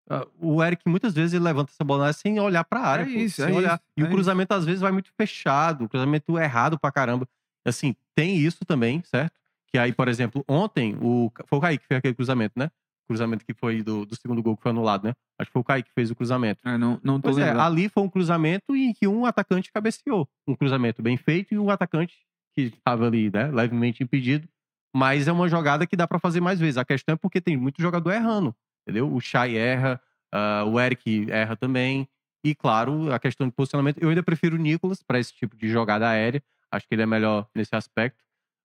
ah, o Eric muitas vezes ele levanta essa bola sem olhar pra área. É pô, isso, sem é olhar. isso, E é o cruzamento às vezes vai muito fechado, o cruzamento errado pra caramba. Assim, tem isso também, certo? Que aí, por exemplo, ontem o, foi o Kaique que fez aquele cruzamento, né? Cruzamento que foi do, do segundo gol que foi anulado, né? Acho que foi o Kaique que fez o cruzamento. É, não, não tô Pois é, lembrando. ali foi um cruzamento em que um atacante cabeceou. Um cruzamento bem feito e um atacante que estava ali, né, levemente impedido. Mas é uma jogada que dá pra fazer mais vezes. A questão é porque tem muito jogador errando, entendeu? O Chay erra, ah, o Eric erra também. E, claro, a questão de posicionamento. Eu ainda prefiro o Nicolas para esse tipo de jogada aérea. Acho que ele é melhor nesse aspecto.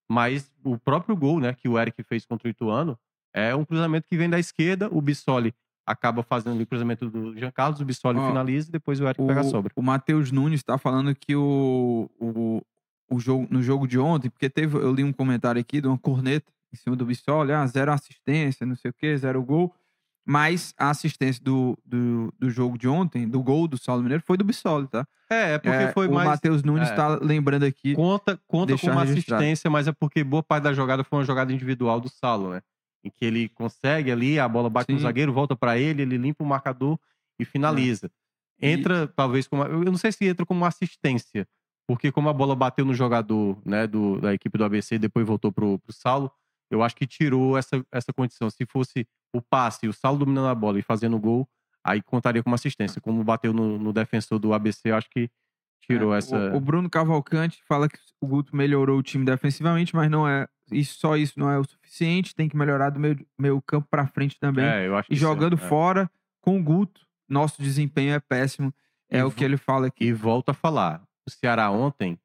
Mas o próprio gol, né, que o Eric fez contra o Ituano, é um cruzamento que vem da esquerda. O Bissoli acaba fazendo o cruzamento do Jean Carlos, o Bissoli Ó, finaliza e depois o Eric pega a sobra. O Matheus Nunes tá falando que o, o, o jogo, no jogo de ontem, porque teve, eu li um comentário aqui de uma corneta em cima do Bissoli, ah, zero assistência, não sei o que, zero gol. Mas a assistência do, do, do jogo de ontem, do gol do Saulo Mineiro, foi do Bissoli, tá? É, é porque É, foi o mais. Matheus Nunes é. tá lembrando aqui. Conta, conta deixar como registrado. assistência, mas é porque boa parte da jogada foi uma jogada individual do Salo, né? Em que ele consegue ali, a bola bate no Sim. zagueiro, volta pra ele, ele limpa o marcador e finaliza. É. E- Entra, talvez, como. Eu não sei se entra como assistência, porque como a bola bateu no jogador né, do, da equipe do ABC e depois voltou pro, pro Saulo, eu acho que tirou essa, essa condição. Se fosse o passe, o Saulo dominando a bola e fazendo gol, aí contaria como assistência. Como bateu no, no defensor do ABC, eu acho que tirou É, essa. O, o Bruno Cavalcante fala que o Guto melhorou o time defensivamente, mas não é. Isso, só isso não é o suficiente. Tem que melhorar do meio, meio campo pra frente também. É, eu acho que e é- jogando é. fora com o Guto, nosso desempenho é péssimo. É E o que ele fala aqui. E volto a falar, o Ceará ontem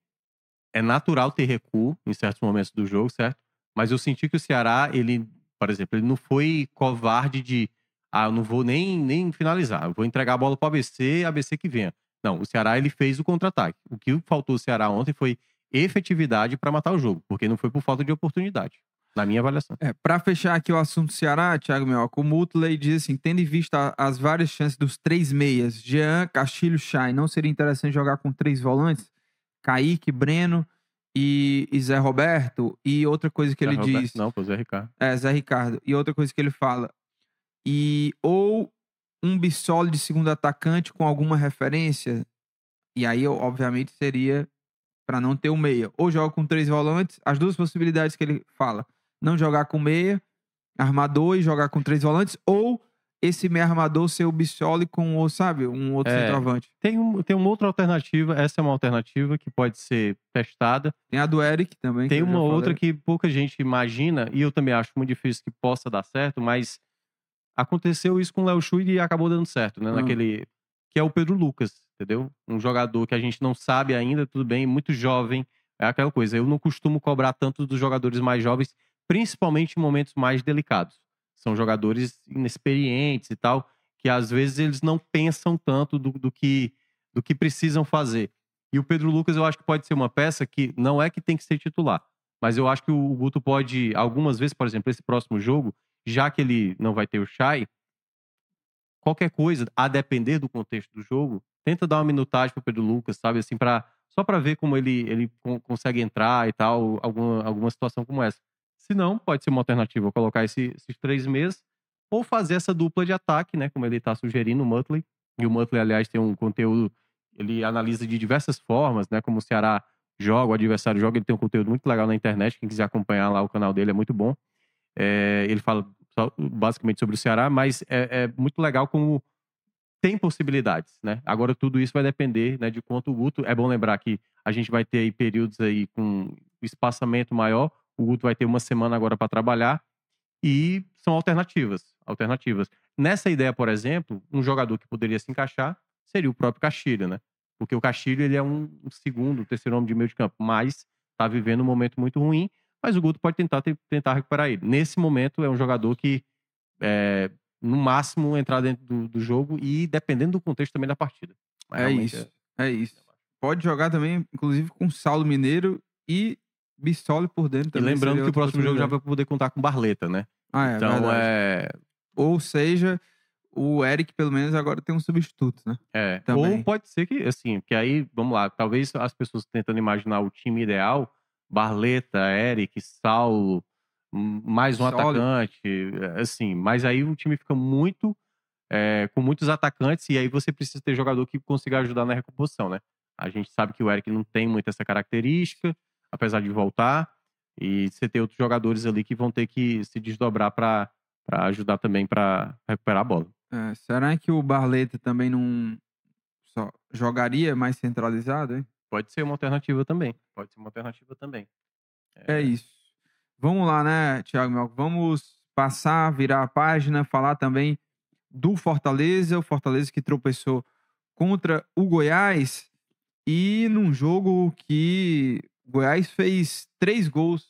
é natural ter recuo em certos momentos do jogo, certo? Mas eu senti que o Ceará, ele, por exemplo, ele não foi covarde de ah, eu não vou nem, nem finalizar, eu vou entregar a bola para o ABC, ABC que venha. Não, o Ceará ele fez o contra-ataque. O que faltou o Ceará ontem foi efetividade para matar o jogo, porque não foi por falta de oportunidade, na minha avaliação. É, pra fechar aqui o assunto Ceará, Thiago Mioca, o Mutley diz assim: tendo em vista as várias chances dos três meias, Jean, Castilho, Chay, não seria interessante jogar com três volantes? Kaique, Breno e, e Zé Roberto? E outra coisa que ele Zé Roberto- diz. Não, foi Zé Ricardo. É, Zé Ricardo. E outra coisa que ele fala. E ou um Bissoli de segundo atacante com alguma referência. E aí, obviamente, seria para não ter o meia. Ou joga com três volantes. As duas possibilidades que ele fala. Não jogar com meia, armador e jogar com três volantes. Ou esse meia armador ser o Bissoli com, ou, sabe, um outro É. centroavante. Tem, um, tem uma outra alternativa, essa é uma alternativa que pode ser testada. Tem a do Eric também. Tem uma outra que pouca gente imagina, e eu também acho muito difícil que possa dar certo, mas aconteceu isso com o Léo Chu e acabou dando certo, né? Hum. Naquele. Que é o Pedro Lucas, entendeu? Um jogador que a gente não sabe ainda, tudo bem, muito jovem. É aquela coisa. Eu não costumo cobrar tanto dos jogadores mais jovens, principalmente em momentos mais delicados. São jogadores inexperientes e tal, que às vezes eles não pensam tanto do, do que, do que precisam fazer. E o Pedro Lucas eu acho que pode ser uma peça que não é que tem que ser titular, mas eu acho que o Guto pode, algumas vezes, por exemplo, esse próximo jogo, já que ele não vai ter o Chay, qualquer coisa, a depender do contexto do jogo, tenta dar uma minutagem pro Pedro Lucas, sabe, assim, para só para ver como ele, ele con- consegue entrar e tal, alguma, alguma situação como essa. Se não, pode ser uma alternativa colocar esse- esses três meses ou fazer essa dupla de ataque, né, como ele está sugerindo o Mutley. E o Mutley, aliás, tem um conteúdo, ele analisa de diversas formas, né, como o Ceará joga, o adversário joga, ele tem um conteúdo muito legal na internet, quem quiser acompanhar lá o canal dele é muito bom. É, ele fala basicamente sobre o Ceará, mas é, é muito legal como tem possibilidades, né? Agora tudo isso vai depender, né, de quanto o Guto. É bom lembrar que a gente vai ter aí períodos aí com espaçamento maior. O Guto vai ter uma semana agora para trabalhar e são alternativas, alternativas. Nessa ideia, por exemplo, um jogador que poderia se encaixar seria o próprio Castilho, né? Porque o Castilho ele é um segundo, terceiro homem de meio de campo, mas está vivendo um momento muito ruim. Mas o Guto pode tentar te- tentar recuperar ele. Nesse momento é um jogador que é, no máximo entrar dentro do, do jogo e dependendo do contexto também da partida. Mas É isso. É isso. Pode jogar também, inclusive, com Saulo Mineiro e Bissoli por dentro E também. lembrando seria que o próximo jogo já vai poder contar com Barleta, né? Ah, é, então verdade. é, Ou seja, o Eric, pelo menos, agora tem um substituto, né? é. Também. Ou pode ser que, assim, que aí, vamos lá, talvez as pessoas tentando imaginar o time ideal, Barleta, Eric, Saulo, mais um Sólido. atacante, é, assim, mas aí o time fica muito é, com muitos atacantes, e aí você precisa ter jogador que consiga ajudar na recomposição, né? A gente sabe que o Eric não tem muito essa característica, apesar de voltar, e você tem outros jogadores ali que vão ter que se desdobrar para ajudar também para recuperar a bola. É, será que o Barleta também não só jogaria mais centralizado, hein? Pode ser uma alternativa também. Pode ser uma alternativa também. É, isso. Vamos lá, né, Thiago Melco? Vamos passar, virar a página, falar também do Fortaleza, o Fortaleza que tropeçou contra o Goiás e num jogo que o Goiás fez três gols,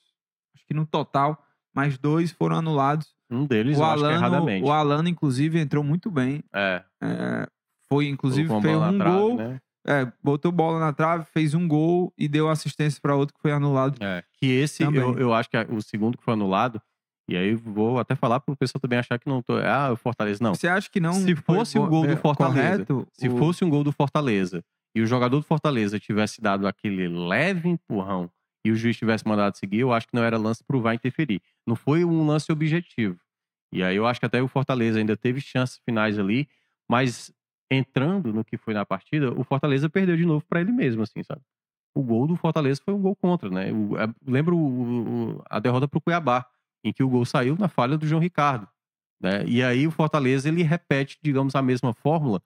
acho que no total, mas dois foram anulados. Um deles, o eu acho que Alano, erradamente. o Alano, inclusive, entrou muito bem. É, É, foi, inclusive, fez um trave, gol, né? é, botou bola na trave, fez um gol e deu assistência para outro que foi anulado. É, que esse, eu, eu acho que é o segundo que foi anulado, e aí vou até falar pro pessoal também achar que não tô. Ah, o Fortaleza. Não. Você acha que não? Se fosse o bo- gol do é, Fortaleza, correto, Se o- fosse um gol do Fortaleza e o jogador do Fortaleza tivesse dado aquele leve empurrão e o juiz tivesse mandado seguir, eu acho que não era lance pro VAR interferir. Não foi um lance objetivo. E aí eu acho que até o Fortaleza ainda teve chances finais ali, mas entrando no que foi na partida, o Fortaleza perdeu de novo para ele mesmo, assim, sabe? O gol do Fortaleza foi um gol contra, né? O, é, lembro o- o- a derrota pro Cuiabá, em que o gol saiu na falha do João Ricardo. Né? E aí o Fortaleza ele repete, digamos, a mesma fórmula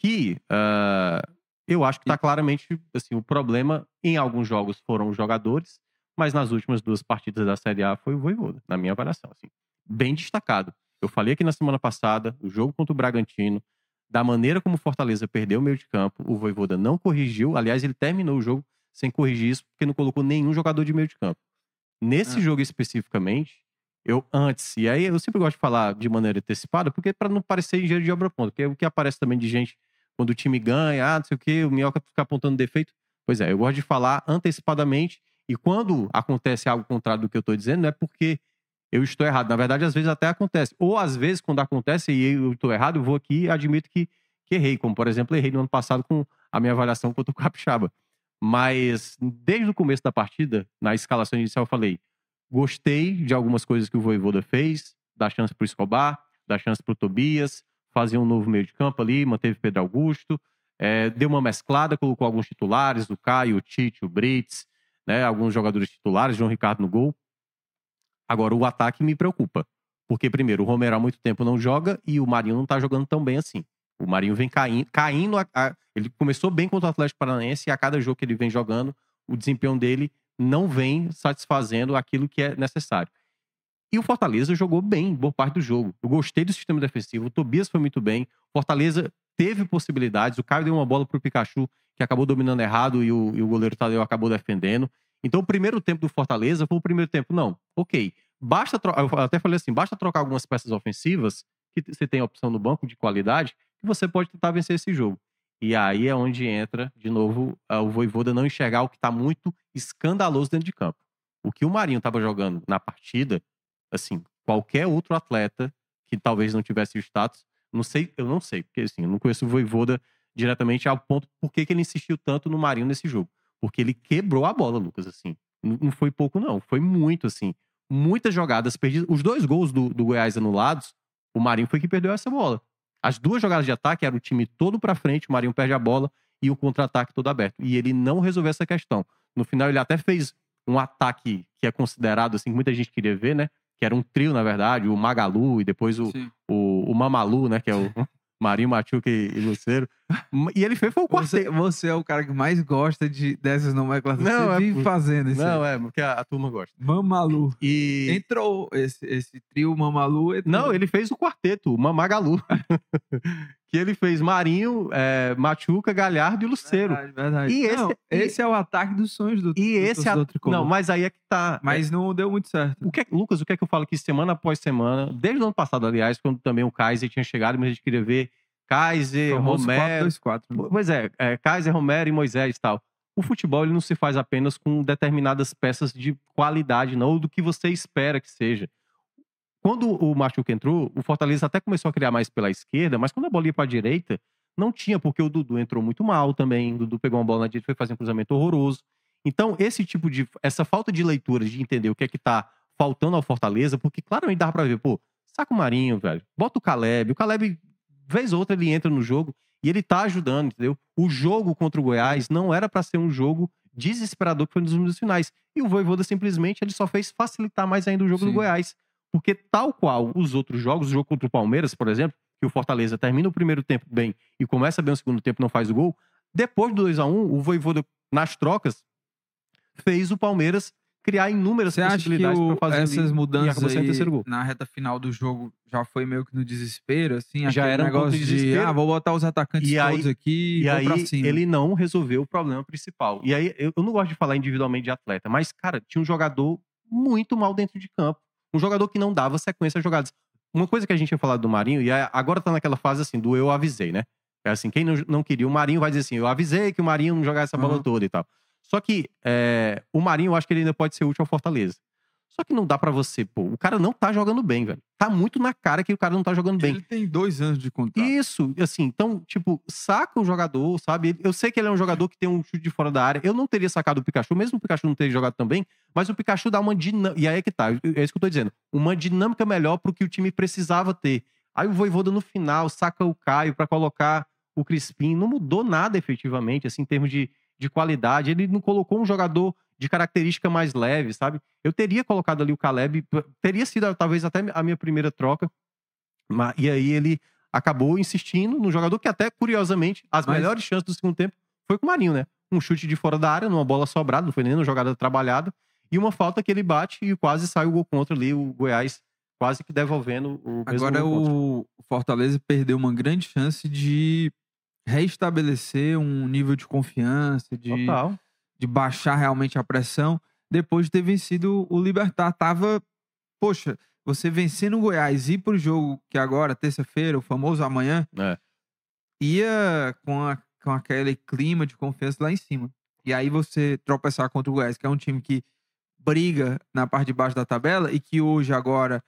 que ah, eu acho que está claramente assim, o problema em alguns jogos foram os jogadores, mas nas últimas duas partidas da Série A foi o Voivoda, na minha avaliação. Assim, bem destacado. Eu falei aqui na semana passada, o jogo contra o Bragantino, da maneira como o Fortaleza perdeu o meio de campo, o Voivoda não corrigiu. Aliás, ele terminou o jogo sem corrigir isso, porque não colocou nenhum jogador de meio de campo. Nesse É. jogo especificamente, eu antes, e aí eu sempre gosto de falar de maneira antecipada, porque para não parecer engenheiro de obra pronta, porque o que aparece também de gente quando o time ganha, ah, não sei o quê, o Minhoca fica apontando defeito. Pois é, eu gosto de falar antecipadamente, e quando acontece algo contrário do que eu estou dizendo, não é porque eu estou errado. Na verdade, às vezes até acontece. Ou às vezes, quando acontece e eu estou errado, eu vou aqui e admito que, que errei. Como, por exemplo, errei no ano passado com a minha avaliação contra o Capixaba. Mas desde o começo da partida, na escalação inicial, eu falei: gostei de algumas coisas que o Voivoda fez, dá chance para o Escobar, dá chance para o Tobias, fazia um novo meio de campo ali, manteve Pedro Augusto, é, deu uma mesclada, colocou alguns titulares, o Caio, o Tite, o Brits, né, alguns jogadores titulares, João Ricardo no gol. Agora, o ataque me preocupa. Porque, primeiro, o Romero há muito tempo não joga e o Marinho não tá jogando tão bem assim. O Marinho vem caindo. caindo a- a- ele começou bem contra o Atlético Paranaense e a cada jogo que ele vem jogando, o desempenho dele não vem satisfazendo aquilo que é necessário. E o Fortaleza jogou bem boa parte do jogo. Eu gostei do sistema defensivo. O Tobias foi muito bem. Fortaleza teve possibilidades. O Caio deu uma bola pro Pikachu, que acabou dominando errado, e o, e o goleiro Tadeu acabou defendendo. Então, o primeiro tempo do Fortaleza foi o primeiro tempo. Não, ok. Basta tro- Eu até falei assim: basta trocar algumas peças ofensivas, que você tem a opção no banco de qualidade, que você pode tentar vencer esse jogo. E aí é onde entra, de novo, o Voivoda não enxergar o que está muito escandaloso dentro de campo. O que o Marinho estava jogando na partida, assim, qualquer outro atleta que talvez não tivesse o status, não sei, eu não sei, porque assim, eu não conheço o Voivoda diretamente ao ponto por que ele insistiu tanto no Marinho nesse jogo. Porque ele quebrou a bola, Lucas, assim. Não foi pouco, não. Foi muito, assim. Muitas jogadas perdidas. Os dois gols do, do Goiás anulados, o Marinho foi que perdeu essa bola. As duas jogadas de ataque era o time todo pra frente, o Marinho perde a bola e o contra-ataque todo aberto. E ele não resolveu essa questão. No final, ele até fez um ataque que é considerado, assim, que muita gente queria ver, né? Que era um trio, na verdade, o Magalu e depois o, Sim. o, o Mamalu, né? Que é o Marinho, Machuca e, e Luceiro. E ele fez foi o Você, quarteto. você é o cara que mais gosta de, dessas nomenclaturas. Não, você é vive fazendo isso. Não, aí. é, porque a, a turma gosta. Mamalu. E. Entrou esse, esse trio Mamalu. entrou. Não, ele fez o quarteto, o Mamagalu. que ele fez Marinho, é, Machuca, Galhardo e Luceiro. Verdade, verdade. E esse- Não, e- esse é o ataque dos sonhos do, E do esse. a- torcedor tricolor. Não, mas aí é que tá. Mas não deu muito certo. O que é- Lucas, o que é que eu falo aqui semana após semana, desde o ano passado, aliás, quando também o Kaiser tinha chegado, mas a gente queria ver Kaiser, Famoso Romero. 4-2-4. né? Pois é, é, Kaiser, Romero e Moisés e tal. O futebol ele não se faz apenas com determinadas peças de qualidade, não, ou do que você espera que seja. Quando o Machuca entrou, o Fortaleza até começou a criar mais pela esquerda, mas quando a bola ia para a direita, não tinha, porque o Dudu entrou muito mal também. O Dudu pegou uma bola na direita e foi fazer um cruzamento horroroso. Então, esse tipo de. Essa falta de leitura, de entender o que é que tá faltando ao Fortaleza, porque claramente dava pra ver, pô, saca o Marinho, velho. Bota o Caleb. O Caleb vez ou outra ele entra no jogo e ele tá ajudando, entendeu? O jogo contra o Goiás não era para ser um jogo desesperador que foi nos minutos finais. E o Voivoda simplesmente ele só fez facilitar mais ainda o jogo Sim. do Goiás. Porque tal qual os outros jogos, o jogo contra o Palmeiras, por exemplo, que o Fortaleza termina o primeiro tempo bem e começa bem o segundo tempo e não faz o gol, depois do 2 a 1 o Voivoda, nas trocas, fez o Palmeiras criar inúmeras Você possibilidades para fazer essas ali, e mudanças aí terceiro gol. na reta final do jogo já foi meio que no desespero, assim? Já era um negócio de de, ah, vou botar os atacantes E aí- todos aqui e, aí cima. ele não resolveu o problema principal. E aí eu, eu não gosto de falar individualmente de atleta, mas cara, tinha um jogador muito mal dentro de campo, um jogador que não dava sequência às jogadas. Uma coisa que a gente tinha falado do Marinho e agora tá naquela fase assim do eu avisei, né? É assim, quem não, não queria o Marinho vai dizer assim, eu avisei que o Marinho não jogar essa bola Uhum. toda e tal. Só que é, o Marinho eu acho que ele ainda pode ser útil ao Fortaleza. Só que não dá pra você, pô, o cara não tá jogando bem, velho. Tá muito na cara que o cara não tá jogando bem. Ele tem dois anos de contrato. Isso, assim, então, tipo, saca o jogador, sabe? Eu sei que ele é um jogador que tem um chute de fora da área. Eu não teria sacado o Pikachu, mesmo o Pikachu não ter jogado também, mas o Pikachu dá uma dinâmica. E aí é que tá, é isso que eu tô dizendo. Uma dinâmica melhor pro que o time precisava ter. Aí o Voivoda no final saca o Caio pra colocar o Crispim. Não mudou nada efetivamente, assim, em termos de, de qualidade. Ele não colocou um jogador de característica mais leve, sabe? Eu teria colocado ali o Caleb, teria sido talvez até a minha primeira troca, ma- e aí ele acabou insistindo no jogador que até, curiosamente, as Mas- melhores chances do segundo tempo foi com o Marinho, né? Um chute de fora da área, numa bola sobrada, não foi nem numa jogada trabalhada, e uma falta que ele bate e quase sai o gol contra ali, o Goiás quase que devolvendo o mesmo Agora o Fortaleza perdeu uma grande chance de restabelecer um nível de confiança, de, Total. de baixar realmente a pressão, depois de ter vencido o Libertar. Tava, poxa, você vencendo o Goiás e ir pro jogo que agora, terça-feira, o famoso amanhã, É. ia com, a- com aquele clima de confiança lá em cima. E aí você tropeçar contra o Goiás, que é um time que briga na parte de baixo da tabela e que hoje agora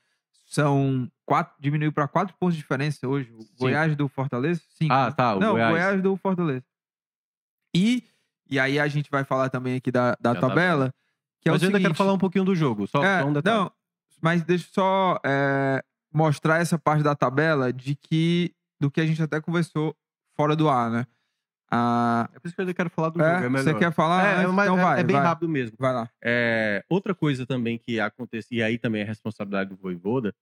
são quatro, diminuiu para quatro pontos de diferença hoje. O Goiás do Fortaleza? Cinco. Ah, tá, o Não, Goiás. Goiás do Fortaleza. E, e aí a gente vai falar também aqui da, da tabela, tabela. que é Mas eu ainda seguinte, quero falar um pouquinho do jogo, só, é, só um detalhe. não, mas deixa eu só é, mostrar essa parte da tabela de que do que a gente até conversou fora do ar, né? Ah, É por isso que eu quero falar do é, jogo, é você quer falar? É, antes? mas então é- vai, é bem vai, rápido mesmo. Vai lá. É, outra coisa também que acontece, e aí também é responsabilidade do Voivoda,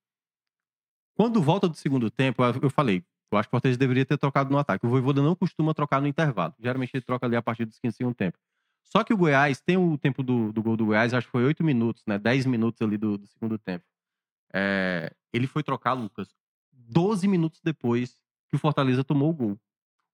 quando volta do segundo tempo, eu falei, eu acho que o Fortaleza deveria ter trocado no ataque. O Voivoda não costuma trocar no intervalo. Geralmente ele troca ali a partir dos 15 segundo tempo. Só que o Goiás, tem o tempo do, do gol do Goiás, acho que foi 8 minutos, né? 10 minutos ali do, do segundo tempo. É, ele foi trocar, Lucas, 12 minutos depois que o Fortaleza tomou o gol.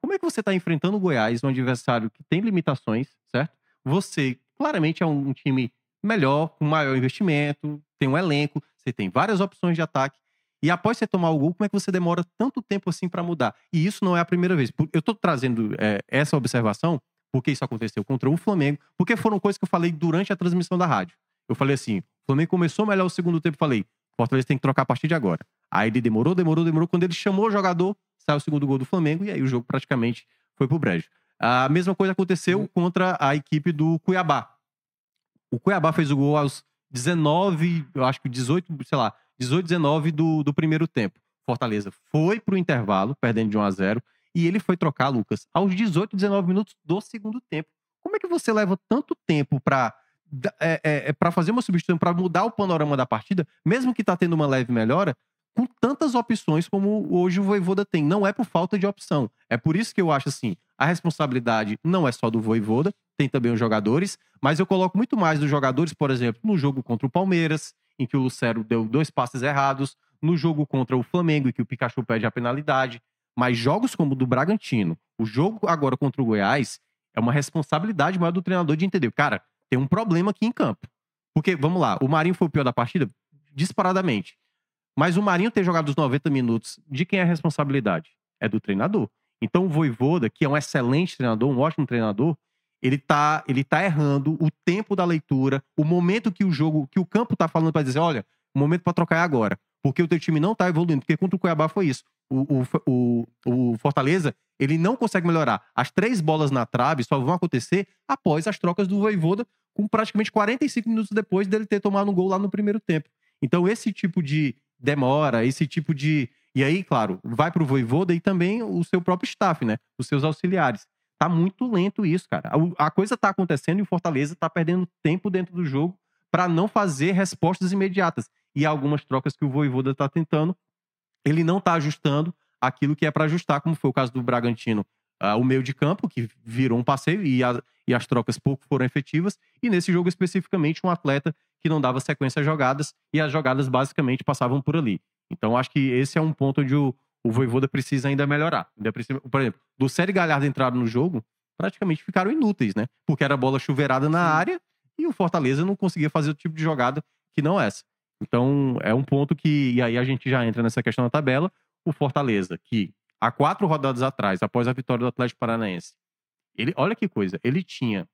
Como é que você está enfrentando o Goiás, um adversário que tem limitações, certo? Você claramente é um, time melhor, com maior investimento, tem um elenco, você tem várias opções de ataque. E após você tomar o gol, como é que você demora tanto tempo assim para mudar? E isso não é a primeira vez. Eu tô trazendo é, essa observação porque isso aconteceu contra o Flamengo, porque foram coisas que eu falei durante a transmissão da rádio. Eu falei assim: o Flamengo começou melhor o segundo tempo, falei, Fortaleza tem que trocar a partir de agora. Aí ele demorou, demorou, demorou. Quando ele chamou o jogador, saiu o segundo gol do Flamengo e aí o jogo praticamente foi pro brejo. A mesma coisa aconteceu contra a equipe do Cuiabá. O Cuiabá fez o gol aos 19, eu acho que 18, sei lá, 18, 19 do, do primeiro tempo. Fortaleza foi pro intervalo, perdendo de 1 a 0 e ele foi trocar, Lucas, aos 18, 19 minutos do segundo tempo. Como é que você leva tanto tempo pra, da- é, é, é, pra fazer uma substituição, pra mudar o panorama da partida, mesmo que tá tendo uma leve melhora, com tantas opções como hoje o Voivoda tem? Não é por falta de opção. É por isso que eu acho assim, a responsabilidade não é só do Voivoda, tem também os jogadores, mas eu coloco muito mais dos jogadores, por exemplo, no jogo contra o Palmeiras, em que o Lucero deu dois passes errados, no jogo contra o Flamengo, em que o Pikachu pede a penalidade. Mas jogos como o do Bragantino, o jogo agora contra o Goiás, é uma responsabilidade maior do treinador de entender. Cara, tem um problema aqui em campo. Porque, vamos lá, o Marinho foi o pior da partida? Disparadamente. Mas o Marinho ter jogado os 90 minutos, de quem é a responsabilidade? É do treinador. Então o Voivoda, que é um excelente treinador, um ótimo treinador, ele tá, ele tá errando o tempo da leitura, o momento que o jogo, que o campo tá falando para dizer, olha, o momento para trocar é agora. Porque o teu time não tá evoluindo. Porque contra o Cuiabá foi isso. O, o, o, o Fortaleza, ele não consegue melhorar. As três bolas na trave só vão acontecer após as trocas do Voivoda, com praticamente 45 minutos depois dele ter tomado um gol lá no primeiro tempo. Então, esse tipo de demora, esse tipo de, E aí, claro, vai pro Voivoda e também o seu próprio staff, né? Os seus auxiliares. Tá muito lento isso, cara. A, a coisa tá acontecendo e o Fortaleza tá perdendo tempo dentro do jogo para não fazer respostas imediatas. E algumas trocas que o Voivoda tá tentando, ele não tá ajustando aquilo que é para ajustar, como foi o caso do Bragantino. Uh, o meio de campo, que virou um passeio e, a, e as trocas pouco foram efetivas. E nesse jogo especificamente, um atleta que não dava sequência às jogadas e as jogadas basicamente passavam por ali. Então acho que esse é um ponto onde o, o Voivoda precisa ainda melhorar. Ainda precisa, por exemplo, do Série Galhardo entraram no jogo, praticamente ficaram inúteis, né? Porque era bola chuveirada na Sim. área e o Fortaleza não conseguia fazer o tipo de jogada que não essa. Então é um ponto que, e aí a gente já entra nessa questão da tabela, o Fortaleza, que há quatro rodadas atrás, após a vitória do Atlético Paranaense, ele, olha que coisa, ele tinha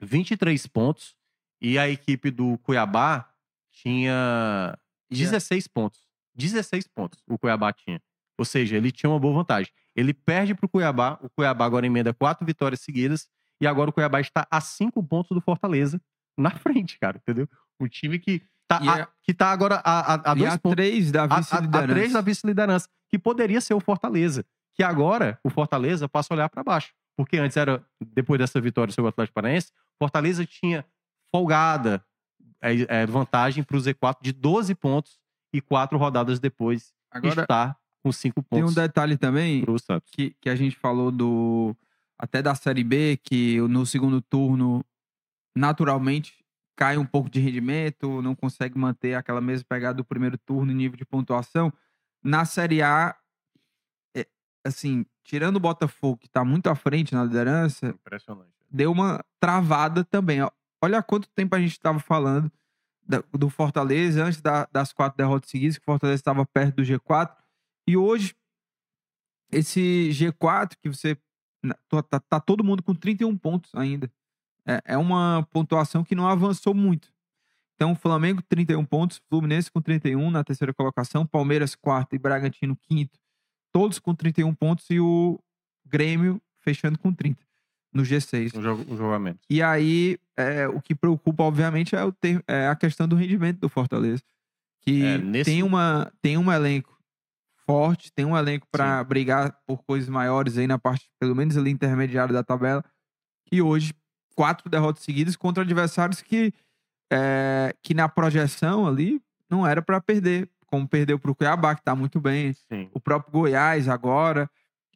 23 pontos e a equipe do Cuiabá tinha 16 pontos. 16 pontos o Cuiabá tinha. Ou seja, ele tinha uma boa vantagem. Ele perde para o Cuiabá, o Cuiabá agora emenda quatro vitórias seguidas, e agora o Cuiabá está a cinco pontos do Fortaleza na frente, cara, entendeu? O time que tá, a, que tá agora a, a, a dois a pontos. três da vice-liderança. A, a, três da vice-liderança, que poderia ser o Fortaleza. Que agora o Fortaleza passa a olhar para baixo. Porque antes era, depois dessa vitória sobre o Atlético Paranaense, Fortaleza tinha folgada é, é, vantagem para o Z4 de 12 pontos e quatro rodadas depois Agora, está com cinco pontos. Tem um detalhe também que, que a gente falou do até da Série B, que no segundo turno, naturalmente, cai um pouco de rendimento, não consegue manter aquela mesma pegada do primeiro turno em nível de pontuação. Na Série A, é, assim, tirando o Botafogo, que está muito à frente na liderança, deu uma travada também. Olha quanto tempo a gente estava falando do Fortaleza, antes da, das quatro derrotas seguidas, que o Fortaleza estava perto do G4. E hoje, esse G4 que você. Tá, tá, tá todo mundo com 31 pontos ainda. É, é uma pontuação que não avançou muito. Então, Flamengo, 31 pontos, Fluminense com 31 na terceira colocação, Palmeiras, quarto e Bragantino, quinto, todos com 31 pontos e o Grêmio fechando com 30 no G6. O, jogo, o jogamento. E aí, é, o que preocupa, obviamente, é, o ter, é a questão do rendimento do Fortaleza. Que é, nesse... tem, uma, tem um elenco forte, tem um elenco para brigar por coisas maiores aí na parte, pelo menos ali intermediária da tabela. E hoje, quatro derrotas seguidas contra adversários que, é, que na projeção ali não era para perder. Como perdeu para o Cuiabá, que está muito bem. Sim. O próprio Goiás agora.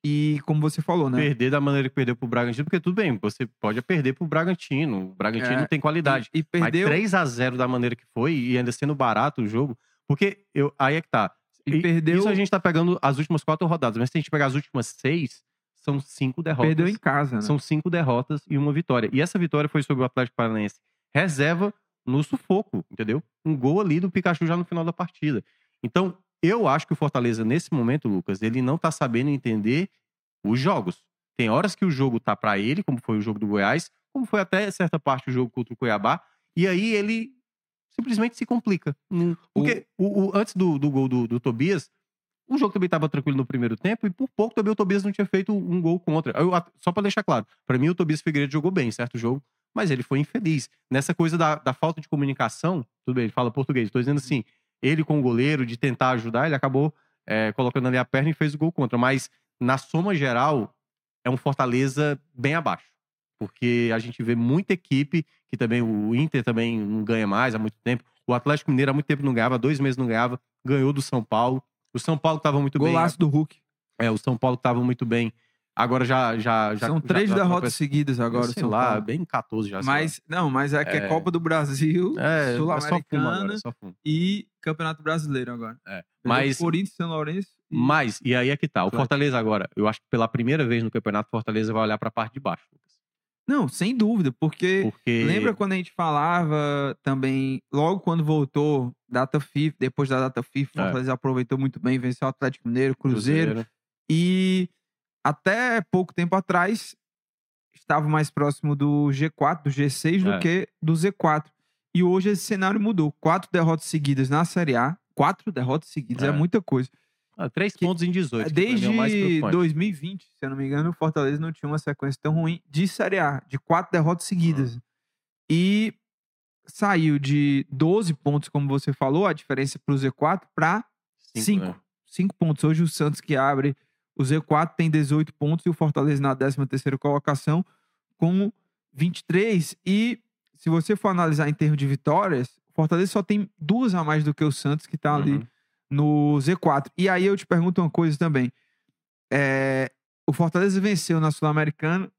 E como você falou, né? Perder da maneira que perdeu pro Bragantino, porque tudo bem, você pode perder pro Bragantino. O Bragantino é, tem qualidade. E, e perdeu... Mas 3 a 0 da maneira que foi, e ainda sendo barato o jogo. Porque eu, aí é que tá. E, e perdeu... Isso a gente tá pegando as últimas quatro rodadas, mas se a gente pegar as últimas seis, são cinco derrotas. Perdeu em casa, né? São cinco derrotas e uma vitória. E essa vitória foi sobre o Atlético Paranaense. Reserva no sufoco, entendeu? Um gol ali do Pikachu já no final da partida. Então, eu acho que o Fortaleza, nesse momento, Lucas, ele não tá sabendo entender os jogos. Tem horas que o jogo tá para ele, como foi o jogo do Goiás, como foi até certa parte o jogo contra o Cuiabá, e aí ele simplesmente se complica. Porque o, o antes do, do gol do, do, Tobias, o jogo também estava tranquilo no primeiro tempo, e por pouco também o Tobias não tinha feito um gol contra. Eu, só para deixar claro, para mim o Tobias Figueiredo jogou bem, certo jogo, mas ele foi infeliz. Nessa coisa da, da falta de comunicação, tudo bem, ele fala português, estou dizendo assim, ele com o goleiro, de tentar ajudar, ele acabou é, colocando ali a perna e fez o gol contra. Mas na soma geral, é um Fortaleza bem abaixo. Porque a gente vê muita equipe, que também o Inter também não ganha mais há muito tempo. O Atlético Mineiro há muito tempo não ganhava, dois meses não ganhava, ganhou do São Paulo. O São Paulo estava muito Golaço bem. Golaço do Hulk. É, o São Paulo estava muito bem. Agora já. já, já São três já, derrotas já, seguidas agora, sei lá, Paulo. bem 14 já. Mas, não, mas é que é, é Copa do Brasil, é, Sul-Americana é e Campeonato Brasileiro agora. É. Mas, Corinthians, São Lourenço. E... Mas, e aí é que tá. O Fortaleza agora, eu acho que pela primeira vez no Campeonato, Fortaleza vai olhar para a parte de baixo, Lucas. Não, sem dúvida, porque, porque, lembra quando a gente falava também, logo quando voltou data FIFA, depois da data FIFA, é. Fortaleza aproveitou muito bem, venceu o Atlético Mineiro, Cruzeiro, Cruzeiro. e até pouco tempo atrás estava mais próximo do G4, do G6 é. do que do Z4. E hoje esse cenário mudou. Quatro derrotas seguidas na Série A. Quatro derrotas seguidas é, é muita coisa. Ah, três que, pontos em 18. Desde é 2020, se eu não me engano, o Fortaleza não tinha uma sequência tão ruim de Série A, de quatro derrotas seguidas. Uhum. E saiu de 12 pontos, como você falou, a diferença para o Z4, para 5. 5 pontos. Hoje o Santos que abre o Z4 tem 18 pontos e o Fortaleza na 13ª colocação com 23. E se você for analisar em termos de vitórias, o Fortaleza só tem duas a mais do que o Santos que tá ali Uhum. no Z4. E aí eu te pergunto uma coisa também. É, o Fortaleza venceu na Sul-Americana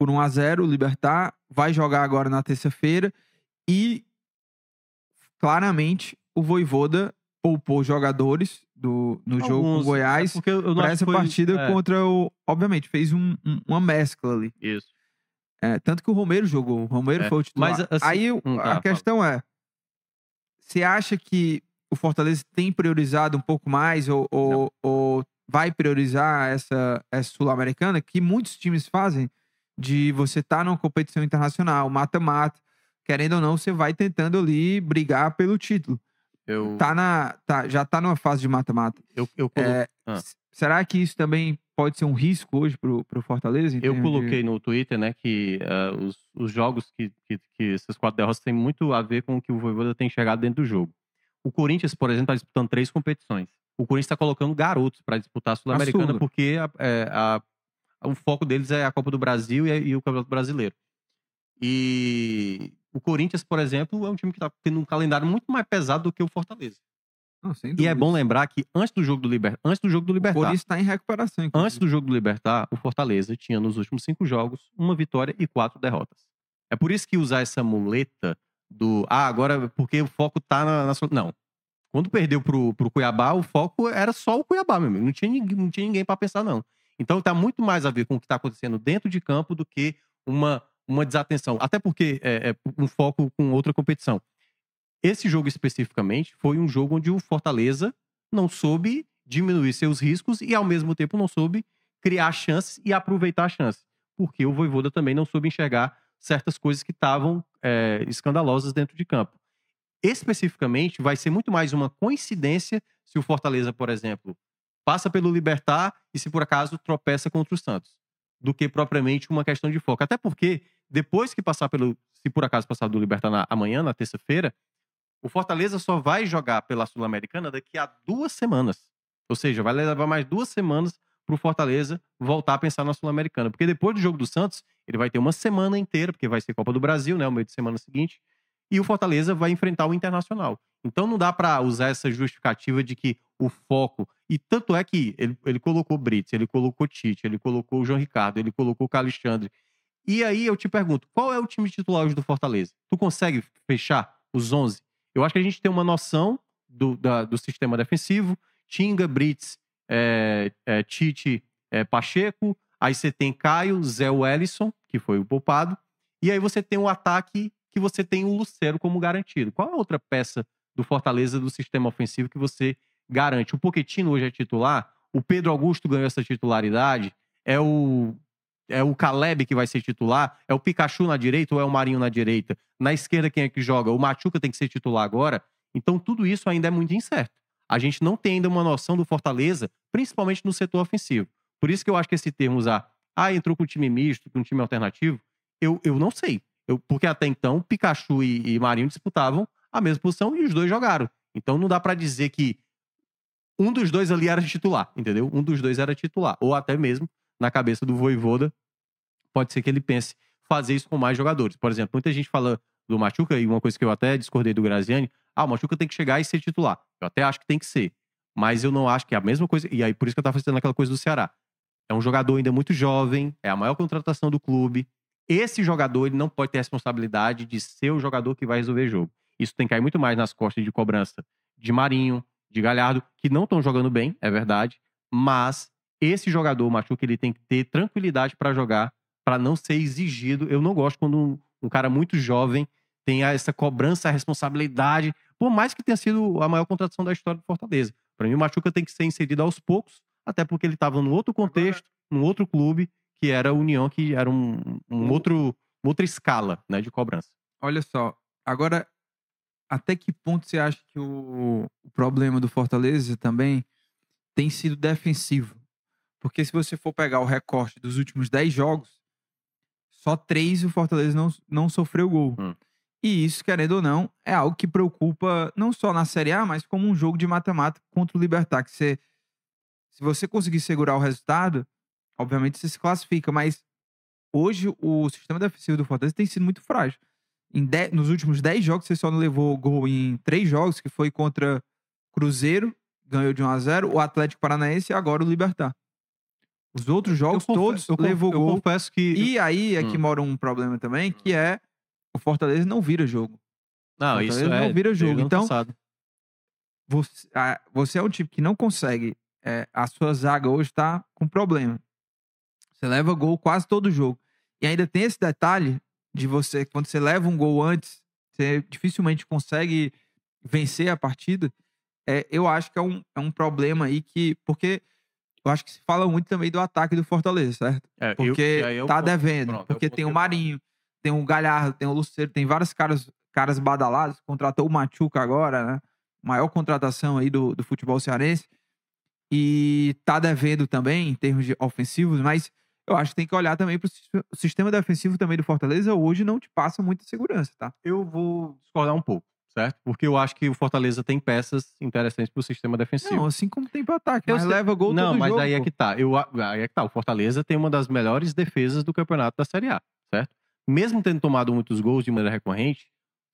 por 1 a 0 o Libertar, vai jogar agora na terça-feira e claramente o Voivoda poupou jogadores do, no jogo com o Alguns, Goiás é para essa foi- partida é, contra o. Obviamente, fez um- um- uma mescla ali. Isso. É, tanto que o Romero jogou. O Romero É, foi o titular. mas, assim, Aí hum, tá, a fala. questão é: você acha que o Fortaleza tem priorizado um pouco mais ou, ou, ou vai priorizar essa, essa Sul-Americana que muitos times fazem de você estar numa competição internacional, mata-mata, querendo ou não, você vai tentando ali brigar pelo título. Eu, Tá na, tá, já tá numa fase de mata-mata. eu, eu, colo- É, Ah. Será que isso também pode ser um risco hoje pro, pro Fortaleza? eu termos de- coloquei no Twitter, né, que ah, os, os jogos que, que, que essas quatro derrotas têm muito a ver com o que o Voivoda tem chegado dentro do jogo. O Corinthians, por exemplo, está disputando três competições. O Corinthians está colocando garotos para disputar a Sul-Americana Sula. porque a- é, a- o foco deles é a Copa do Brasil e, e o Campeonato Brasileiro. E o Corinthians, por exemplo, é um time que está tendo um calendário muito mais pesado do que o Fortaleza. Não, E é bom lembrar que antes do jogo do Libertar, antes do jogo do O Libertar, Corinthians está em recuperação. inclusive. Antes do jogo do Libertar, o Fortaleza tinha nos últimos cinco jogos uma vitória e quatro derrotas. É por isso que usar essa muleta do ah, agora porque o foco tá na. na sua-" não. Quando perdeu pro, pro Cuiabá, o foco era só o Cuiabá, meu amigo. Não tinha, ninguém- não tinha ninguém para pensar, não. Então tá muito mais a ver com o que tá acontecendo dentro de campo do que uma, uma desatenção. Até porque é, é um foco com outra competição. Esse jogo especificamente foi um jogo onde o Fortaleza não soube diminuir seus riscos e, ao mesmo tempo, não soube criar chances e aproveitar a chance. Porque o Voivoda também não soube enxergar certas coisas que estavam é, escandalosas dentro de campo. Especificamente, vai ser muito mais uma coincidência se o Fortaleza, por exemplo, passa pelo Libertar e se por acaso tropeça contra o Santos, do que propriamente uma questão de foco. Até porque, depois que passar pelo. Se por acaso passar do Libertar na, amanhã, na terça-feira, o Fortaleza só vai jogar pela Sul-Americana daqui a duas semanas. Ou seja, vai levar mais duas semanas para o Fortaleza voltar a pensar na Sul-Americana. Porque depois do jogo do Santos, ele vai ter uma semana inteira, porque vai ser Copa do Brasil, né? O meio de semana seguinte. E o Fortaleza vai enfrentar o Internacional. Então não dá para usar essa justificativa de que o foco. E tanto é que ele, ele colocou Brits, ele colocou Tite, ele colocou o João Ricardo, ele colocou o Alexandre. E aí eu te pergunto, qual é o time titular hoje do Fortaleza? Tu consegue fechar os 11? Eu acho que a gente tem uma noção do, da- do sistema defensivo. Tinga, Brits, é, é, Tite, é, Pacheco. Aí você tem Caio, Zé Wellison, que foi o poupado. E aí você tem o ataque que você tem o Lucero como garantido. Qual é a outra peça do Fortaleza do sistema ofensivo que você garante? O Poquetino hoje é titular. O Pedro Augusto ganhou essa titularidade. É o é o Caleb que vai ser titular? É o Pikachu na direita ou é o Marinho na direita? Na esquerda, quem é que joga? O Machuca tem que ser titular agora? Então, tudo isso ainda é muito incerto. A gente não tem ainda uma noção do Fortaleza, principalmente no setor ofensivo. Por isso que eu acho que esse termo usar, ah, entrou com um time misto, com um time alternativo, eu, eu não sei. Eu, porque até então, Pikachu e, e Marinho disputavam a mesma posição e os dois jogaram. Então, não dá pra dizer que um dos dois ali era titular, entendeu? Um dos dois era titular. Ou até mesmo, na cabeça do Voivoda, pode ser que ele pense fazer isso com mais jogadores. Por exemplo, muita gente fala do Machuca, e uma coisa que eu até discordei do Graziani, ah, o Machuca tem que chegar e ser titular. Eu até acho que tem que ser. Mas eu não acho que é a mesma coisa. E aí, por isso que eu tava fazendo aquela coisa do Ceará. É um jogador ainda muito jovem, é a maior contratação do clube. Esse jogador, ele não pode ter a responsabilidade de ser o jogador que vai resolver jogo. Isso tem que cair muito mais nas costas de cobrança de Marinho, de Galhardo, que não estão jogando bem, é verdade. Mas esse jogador, o Machuca, ele tem que ter tranquilidade para jogar, para não ser exigido. Eu não gosto quando um, um cara muito jovem tem essa cobrança, a responsabilidade, por mais que tenha sido a maior contratação da história do Fortaleza. Para mim, o Machuca tem que ser inserido aos poucos, até porque ele estava num outro contexto, num outro clube, que era a União, que era um, um outro, outra escala né, de cobrança. Olha só, agora, até que ponto você acha que o, o problema do Fortaleza também tem sido defensivo? Porque se você for pegar o recorte dos últimos 10 jogos, só três o Fortaleza não, não sofreu gol. Hum. E isso, querendo ou não, é algo que preocupa não só na Série A, mas como um jogo de matemática contra o Libertar. Que você, se você conseguir segurar o resultado, obviamente você se classifica. Mas hoje o sistema defensivo do Fortaleza tem sido muito frágil. Em de- nos últimos 10 jogos, você só não levou gol em três jogos, que foi contra Cruzeiro, ganhou de 1 a 0 o Atlético Paranaense e agora o Libertar. Os outros jogos todos eu, levou eu gol. confesso que. E aí é que Hum. mora um problema também, que é o Fortaleza não vira jogo. não, isso é. não vira jogo, então- passado. Você, a- você é um time que não consegue. é, a sua zaga hoje tá com problema. Você leva gol quase todo jogo. E ainda tem esse detalhe de você, quando você leva um gol antes, você dificilmente consegue vencer a partida. É, eu acho que é um, é um problema aí que. Porque eu acho que se fala muito também do ataque do Fortaleza, certo? É, Porque eu tá con- devendo. pronto, porque ponto tem o Marinho, tem o Galhardo, tem o Luceiro, tem vários caras, caras badalados. Contratou o Machuca agora, né? Maior contratação aí do, do futebol cearense. E tá devendo também em termos de ofensivos, mas eu acho que tem que olhar também sis- o sistema defensivo também do Fortaleza. Hoje não te passa muita segurança, tá? Eu vou discordar um pouco, certo? Porque eu acho que o Fortaleza tem peças interessantes pro sistema defensivo. Não, assim como tem pro ataque, Eu mas sei- leva gol Não, mas jogo. aí é que tá. Eu, aí é que tá. O Fortaleza tem uma das melhores defesas do campeonato da Série A, certo? Mesmo tendo tomado muitos gols de maneira recorrente,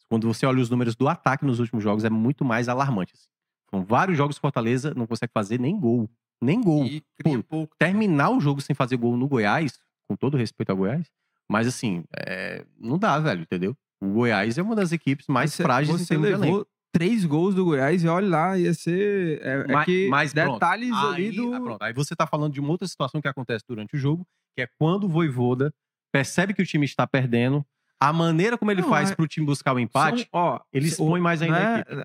quando você olha os números do ataque nos últimos jogos, é muito mais alarmante. assim. São vários jogos que o Fortaleza não consegue fazer nem gol. Nem gol. E cria pouco. Terminar o jogo sem fazer gol no Goiás, com todo respeito ao Goiás, mas assim, é, não dá, velho, entendeu? O Goiás é uma das equipes mais Você- frágeis em Você termos de elenco. levou três gols do Goiás e olha lá, ia ser. É, é Ma- que mas pronto, detalhes ali Aí, do. ah, pronto, aí você tá falando de uma outra situação que acontece durante o jogo, que é quando o Voivoda percebe que o time está perdendo, a maneira como ele Não, faz é- pro time buscar o empate, São, ó, ele expõe mais ainda né.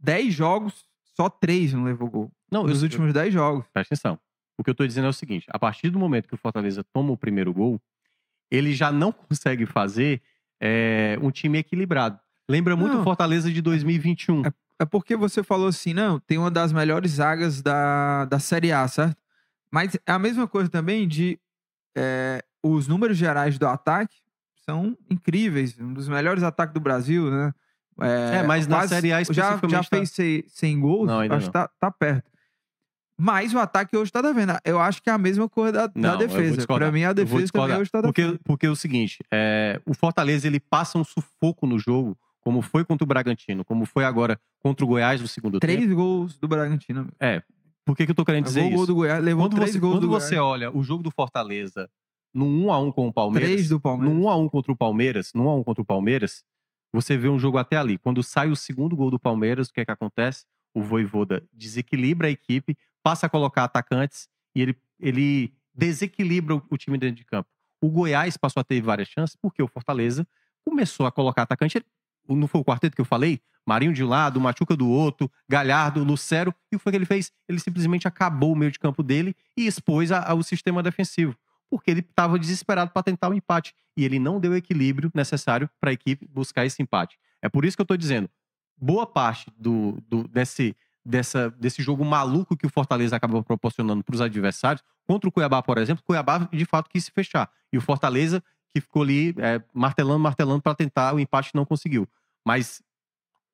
Dez jogos, só três não levou gol. Não, eu, Nos últimos dez jogos. presta atenção. O que eu tô dizendo é o seguinte: a partir do momento que o Fortaleza toma o primeiro gol, ele já não consegue fazer é, um time equilibrado. Lembra muito Não. o Fortaleza de 2021. É porque você falou assim, não, tem uma das melhores zagas da, da Série A, certo? Mas é a mesma coisa também de é, os números gerais do ataque são incríveis. Um dos melhores ataques do Brasil, né? É, mas na Série A já, já especificamente tá- fez 100, 100 gols, Não, acho que tá, tá perto. Mas o ataque hoje tá devendo. Eu acho que é a mesma coisa da, da Não, vou defesa. Pra mim, a defesa também hoje tá porque, devendo. porque é o seguinte, é, o Fortaleza ele passa um sufoco no jogo, como foi contra o Bragantino, como foi agora contra o Goiás no segundo tempo. Três gols do Bragantino. Por que, que eu tô querendo dizer o gol isso? do Goiás, levou Quando, três você, gols quando do você Goiás. olha o jogo do Fortaleza no 1x1 com o Palmeiras, Três do Palmeiras. no 1x1 contra o Palmeiras, no 1x1 contra o Palmeiras, você vê um jogo até ali. Quando sai o segundo gol do Palmeiras, o que é que acontece? O Voivoda desequilibra a equipe, passa a colocar atacantes e ele, ele desequilibra o, o time dentro de campo. O Goiás passou a ter várias chances porque o Fortaleza começou a colocar atacante. Não foi o quarteto que eu falei? Marinho de um lado, Machuca do outro, Galhardo, Lucero. E o que foi que ele fez? Ele simplesmente acabou o meio de campo dele e expôs a- ao sistema defensivo. Porque ele estava desesperado para tentar o empate. E ele não deu o equilíbrio necessário para a equipe buscar esse empate. É por isso que eu estou dizendo: boa parte do, do- desse, dessa, desse jogo maluco que o Fortaleza acabou proporcionando para os adversários, contra o Cuiabá, por exemplo, o Cuiabá de fato quis se fechar. E o Fortaleza que ficou ali é, martelando, martelando para tentar o empate não conseguiu. Mas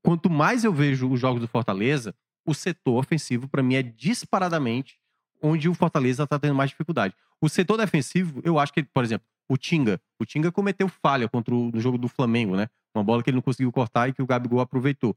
quanto mais eu vejo os jogos do Fortaleza, o setor ofensivo, para mim, é disparadamente onde o Fortaleza está tendo mais dificuldade. O setor defensivo, eu acho que, por exemplo, o Tinga. O Tinga cometeu falha contra o, no jogo do Flamengo, né? Uma bola que ele não conseguiu cortar e que o Gabigol aproveitou.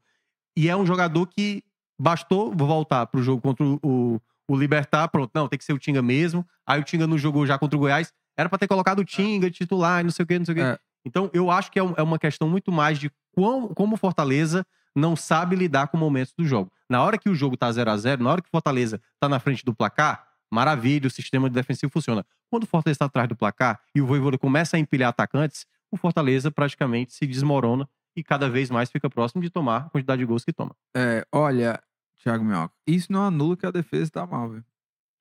E é um jogador que bastou voltar pro jogo contra o, o, o Libertar, pronto, não, tem que ser o Tinga mesmo. Aí o Tinga não jogou já contra o Goiás. Era para ter colocado o Tinga de titular não sei o quê, não sei o quê. É. Então, eu acho que é, um- é uma questão muito mais de quão, como o Fortaleza não sabe lidar com momentos do jogo. Na hora que o jogo tá 0 a 0 na hora que o Fortaleza tá na frente do placar, maravilha, o sistema defensivo funciona. Quando o Fortaleza está atrás do placar e o Voivoda começa a empilhar atacantes, o Fortaleza praticamente se desmorona e cada vez mais fica próximo de tomar a quantidade de gols que toma. É, olha, Thiago Minhoca, isso não anula que a defesa tá mal, velho.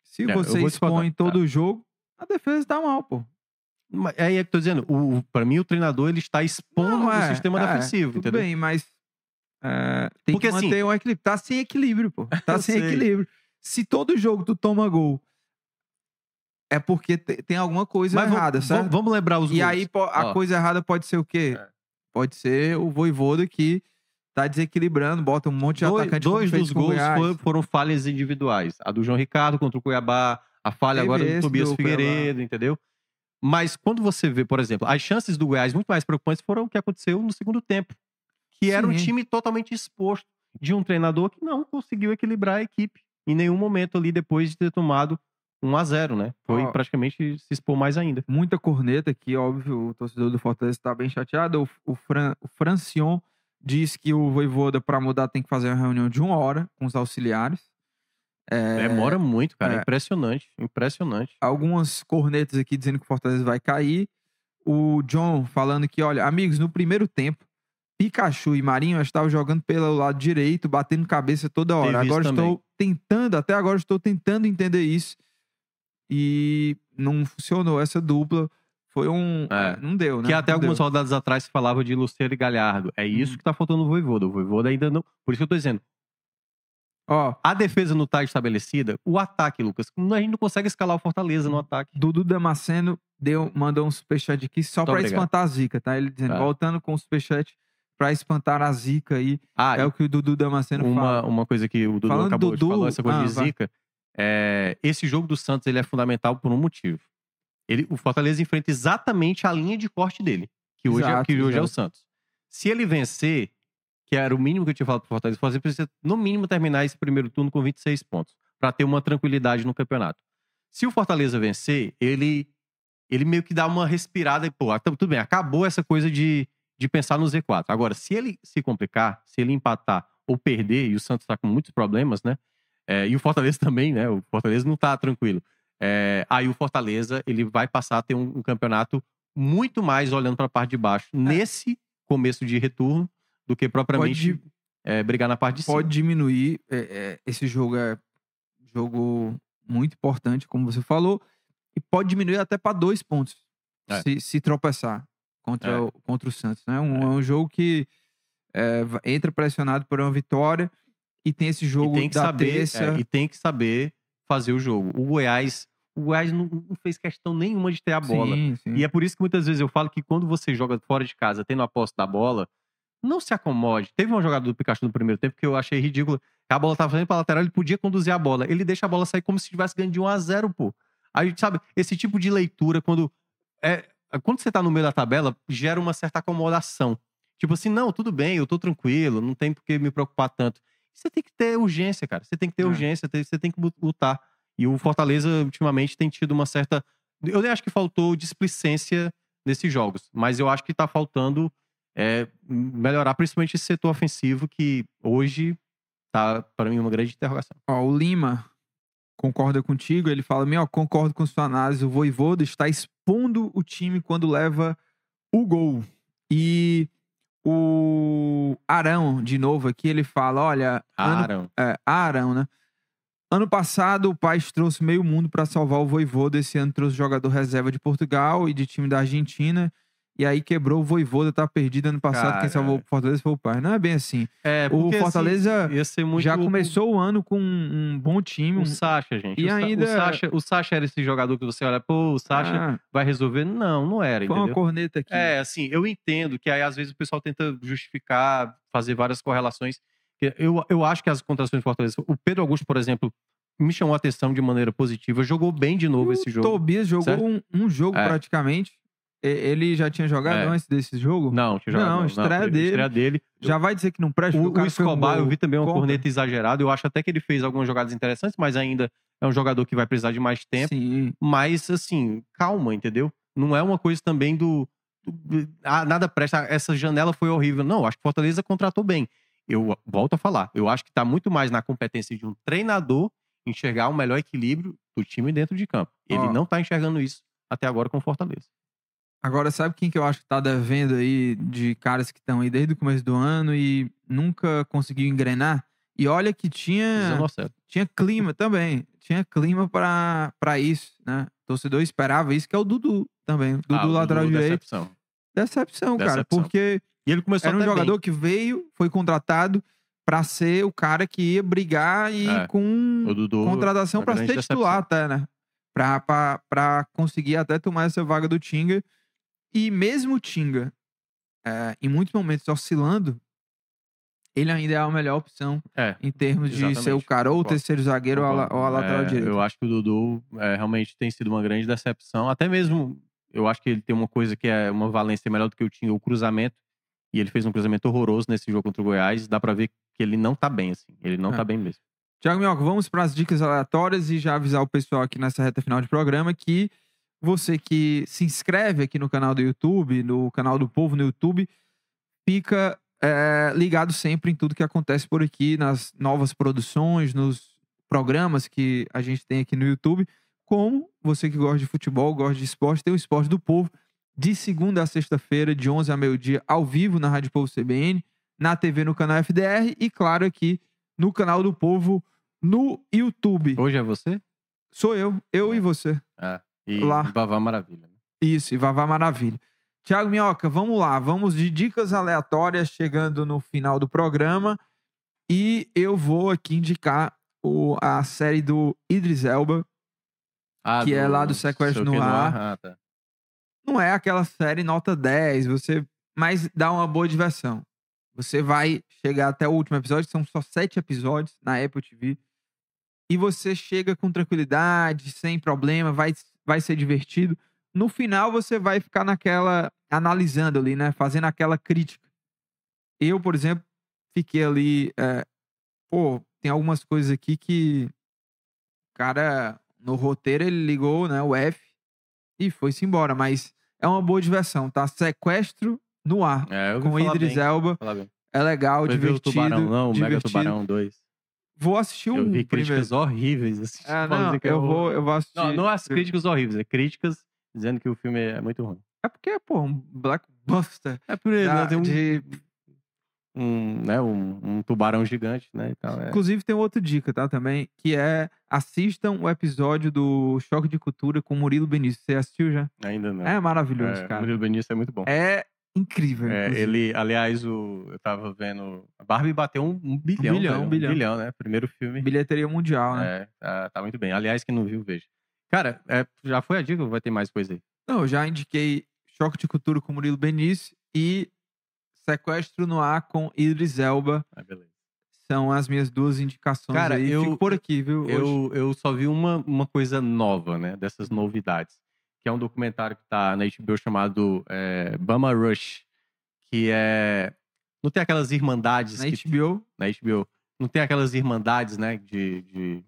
Se É, você expõe todo o jogo, a defesa tá mal, pô. Mas É aí é que eu tô dizendo, o, para mim o treinador ele está expondo Não, o é, sistema é, defensivo, Tudo entendeu? bem, mas é, tem Porque, que assim- manter um equilíbrio. Tá sem equilíbrio, pô. Tá sem sei. equilíbrio. Se todo jogo tu toma gol, é porque te- tem alguma coisa Mas errada, vamos, certo? vamos lembrar os E gols. aí a Ó. coisa errada pode ser o quê? É. Pode ser o Voivoda que tá desequilibrando, bota um monte de dois atacante dois dos gols foi- foram falhas individuais. A do João Ricardo contra o Cuiabá, a falha Teve agora do Tobias do Cuiabá. Figueiredo, entendeu? Mas quando você vê, por exemplo, as chances do Goiás muito mais preocupantes foram o que aconteceu no segundo tempo. Que era um Sim. time totalmente exposto de um treinador que não conseguiu equilibrar a equipe em nenhum momento ali depois de ter tomado 1 a 0 né? Foi Ó. praticamente se expor mais ainda. muita corneta aqui, óbvio, o torcedor do Fortaleza está bem chateado. O, o, Fran, o Francion diz que o Voivoda, para mudar, tem que fazer uma reunião de uma hora com os auxiliares. É, Demora muito, cara. é. Impressionante, impressionante. algumas cornetas aqui dizendo que o Fortaleza vai cair. O John falando que, olha, amigos, no primeiro tempo, Pikachu e Marinho estavam jogando pelo lado direito, batendo cabeça toda hora. Agora também. estou tentando, até agora estou tentando entender isso. E não funcionou essa dupla. Foi um. É. Não deu, né? Que até Não algumas deu. rodadas atrás se falava de Luciano e Galhardo. É isso Uhum. que tá faltando no Voivoda. O Voivoda ainda não. Por isso que eu tô dizendo. Ó, A defesa não tá estabelecida. O ataque, Lucas. A gente não consegue escalar o Fortaleza no ataque. Dudu Damasceno deu, mandou um superchat aqui só obrigado. espantar a zica, tá? Ele dizendo, Tá. voltando com o superchat pra espantar a zica aí. Ah, É o que o Dudu Damasceno uma, fala. uma coisa que o Dudu Falando acabou Dudu- de falar, essa coisa Ah, de vai. É, esse jogo do Santos ele é fundamental por um motivo. Ele, o Fortaleza enfrenta exatamente a linha de corte dele, que hoje, é, Exato, que hoje é o. Santos. Se ele vencer, que era o mínimo que eu tinha falado pro Fortaleza, o Fortaleza precisa, no mínimo, terminar esse primeiro turno com 26 pontos, para ter uma tranquilidade no campeonato. Se o Fortaleza vencer, ele, ele meio que dá uma respirada e, pô, tudo bem, acabou essa coisa de, de pensar no Z4. Agora, se ele se complicar, se ele empatar ou perder, e o Santos tá com muitos problemas, né? É, e o Fortaleza também, né? O Fortaleza não tá tranquilo. É, aí o Fortaleza ele vai passar a ter um, um campeonato muito mais olhando para a parte de baixo nesse começo de retorno do que propriamente Pode- é, brigar na parte de cima. pode diminuir. é, é, esse jogo é jogo muito importante, como você falou, e pode diminuir até para dois pontos É. se, se tropeçar contra, É. o, contra o Santos. Né? Um, é. um jogo que é, entra pressionado por uma vitória e tem esse jogo e tem que da saber terça. é, e tem que saber fazer o jogo. O Goiás, o Goiás não, não fez questão nenhuma de ter a bola. Sim, sim. E é por isso que muitas vezes eu falo que quando você joga fora de casa, tendo a posse da bola, não se acomode. Teve uma jogada do Pikachu no primeiro tempo que eu achei ridícula. A bola tava fazendo pra lateral, ele podia conduzir a bola. Ele deixa a bola sair como se estivesse ganhando de 1 a 0 pô. Aí, sabe, esse tipo de leitura, quando. É, quando você tá no meio da tabela, gera uma certa acomodação. Tipo assim, não, tudo bem, eu tô tranquilo, não tem por que me preocupar tanto. Você tem que ter urgência, cara. Você tem que ter É. urgência, você tem que lutar. E o Fortaleza, ultimamente, tem tido uma certa. Eu nem acho que faltou displicência nesses jogos, mas eu acho que tá faltando é, melhorar, principalmente esse setor ofensivo, que hoje tá, para mim, uma grande interrogação. Ó, o Lima concorda contigo, ele fala: Meu, concordo com sua análise. O Voivoda está expondo o time quando leva o gol. E o Arão, de novo aqui, ele fala: Olha, ano, Aaron. é, Arão, né? Ano passado, o Paz trouxe meio mundo para salvar o Voivoda. Esse ano trouxe jogador reserva de Portugal e de time da Argentina. E aí quebrou o Voivoda, tá perdido ano passado. Quem Cara. salvou o Fortaleza foi o Paz. Não é bem assim. É, o porque, assim, Fortaleza ia ser muito já começou o ano com um, um bom time. O um- Sacha, gente. E o, Sa- ainda- o, Sacha, o Sacha era esse jogador que você olha, pô, o Sacha Ah, vai resolver. Não, não era, foi uma corneta aqui. É, assim, eu entendo que aí às vezes o pessoal tenta justificar, fazer várias correlações. Eu, eu acho que as contratações do Fortaleza. O Pedro Augusto, por exemplo, me chamou a atenção de maneira positiva. Jogou bem de novo esse O jogo. Tobias jogou um, um jogo É. praticamente. Ele já tinha jogado É. antes desse jogo? Não, tinha jogado. Não, estreia dele. Estreia dele. Já vai dizer que não presta? O, o um Escobar, eu vi também uma corneta exagerada. Eu acho até que ele fez algumas jogadas interessantes, mas ainda é um jogador que vai precisar de mais tempo. Sim. Mas, assim, calma, entendeu? Não é uma coisa também do. do- ah, nada presta. Essa janela foi horrível. Não, acho que Fortaleza contratou bem. Eu volto a falar. Eu acho que tá muito mais na competência de um treinador enxergar o melhor equilíbrio do time dentro de campo. Ele Ó. não tá enxergando isso até agora com o Fortaleza. Agora, sabe quem que eu acho que tá devendo aí de caras que estão aí desde o começo do ano e nunca conseguiu engrenar? E olha que tinha, tinha clima também. Tinha clima pra pra isso, né? O torcedor esperava isso, que é o Dudu também. Dudu Ah, lateral Dudu, direito. decepção. Decepção, cara. Decepção. Porque E ele começou era um jogador bem. que veio, foi contratado pra ser o cara que ia brigar e É. com O Dudu, contratação grande ser titular até, né? Pra, pra, pra conseguir até tomar essa vaga do Tinga. E mesmo o Tinga é, em muitos momentos oscilando, ele ainda é a melhor opção É. em termos de ser o Exatamente, cara ou o terceiro zagueiro ou a, ou a lateral É, direita. Eu acho que o Dudu é, realmente tem sido uma grande decepção. Até mesmo, eu acho que ele tem uma coisa que é uma valência melhor do que eu tinha, o cruzamento. E ele fez um cruzamento horroroso nesse jogo contra o Goiás. Dá pra ver que ele não tá bem, assim. Ele não É. tá bem mesmo. Tiago Minhoca, vamos para as dicas aleatórias e já avisar o pessoal aqui nessa reta final de programa que você que se inscreve aqui no canal do YouTube, no canal do Povo no YouTube, fica é, ligado sempre em tudo que acontece por aqui, nas novas produções, nos programas que a gente tem aqui no YouTube. Como você que gosta de futebol, gosta de esporte, tem o Esporte do Povo, de segunda a sexta-feira, de 11 a meio-dia, ao vivo na Rádio Povo CBN, na TV no canal FDR e, claro, aqui no canal do Povo no YouTube. Hoje é você? Sou eu, eu e você. E Lá. Vavá Maravilha. né? Isso, e Vavá Maravilha. Tiago Minhoca, vamos lá. Vamos de dicas aleatórias chegando no final do programa. E eu vou aqui indicar o- a série do Idris Elba. Ah, Que é lá do Sequestro no Ar. Ah, tá. Não é aquela série nota 10, você mas dá uma boa diversão. Você vai chegar até o último episódio, são só sete episódios na Apple TV. E você chega com tranquilidade, sem problema, vai, vai ser divertido. No final, você vai ficar naquela. analisando ali, né? Fazendo aquela crítica. Eu, por exemplo, fiquei ali. é, pô, tem algumas coisas aqui que. O cara, no roteiro, ele ligou, né? O F e foi-se embora. Mas é uma boa diversão, tá? Sequestro no ar. É, Com Idris bem, Elba. É legal, o divertido. Tubarão, não, o Mega divertido. Tubarão 2. Vou assistir um Eu vi primeiro. críticas horríveis. Assim, Ah, não, é eu horror- vou, eu vou assistir. Não, não as críticas horríveis, é críticas dizendo que o filme é muito ruim. É porque, pô, um blockbuster. É por ele, né? Tem um, de- um, né, um, um tubarão gigante, né? E tal, é. Inclusive, tem outra dica, tá? Também, que é assistam o episódio do Choque de Cultura com Murilo Benício. Você assistiu já? Ainda não. É maravilhoso, É, cara. Murilo Benício é muito bom. É incrível. É, ele, aliás, o, eu tava vendo. A Barbie bateu um, um bilhão. bilhão, velho, um bilhão. né? Primeiro filme. Bilheteria mundial, né? É, tá, tá muito bem. Aliás, quem não viu, veja. Cara, é, já foi a dica ou vai ter mais coisa aí? Não, eu já indiquei Choque de Cultura com Murilo Benício e Sequestro no Ar com Idris Elba. Ah, beleza. São as minhas duas indicações Cara, aí. eu- Fico por aqui, viu? hoje. Eu, eu só vi uma, uma coisa nova, né? Dessas novidades. Que é um documentário que tá na HBO chamado é, Bama Rush. Que é. Não tem aquelas irmandades. Na que- HBO. na HBO. Não tem aquelas irmandades, né? De, de,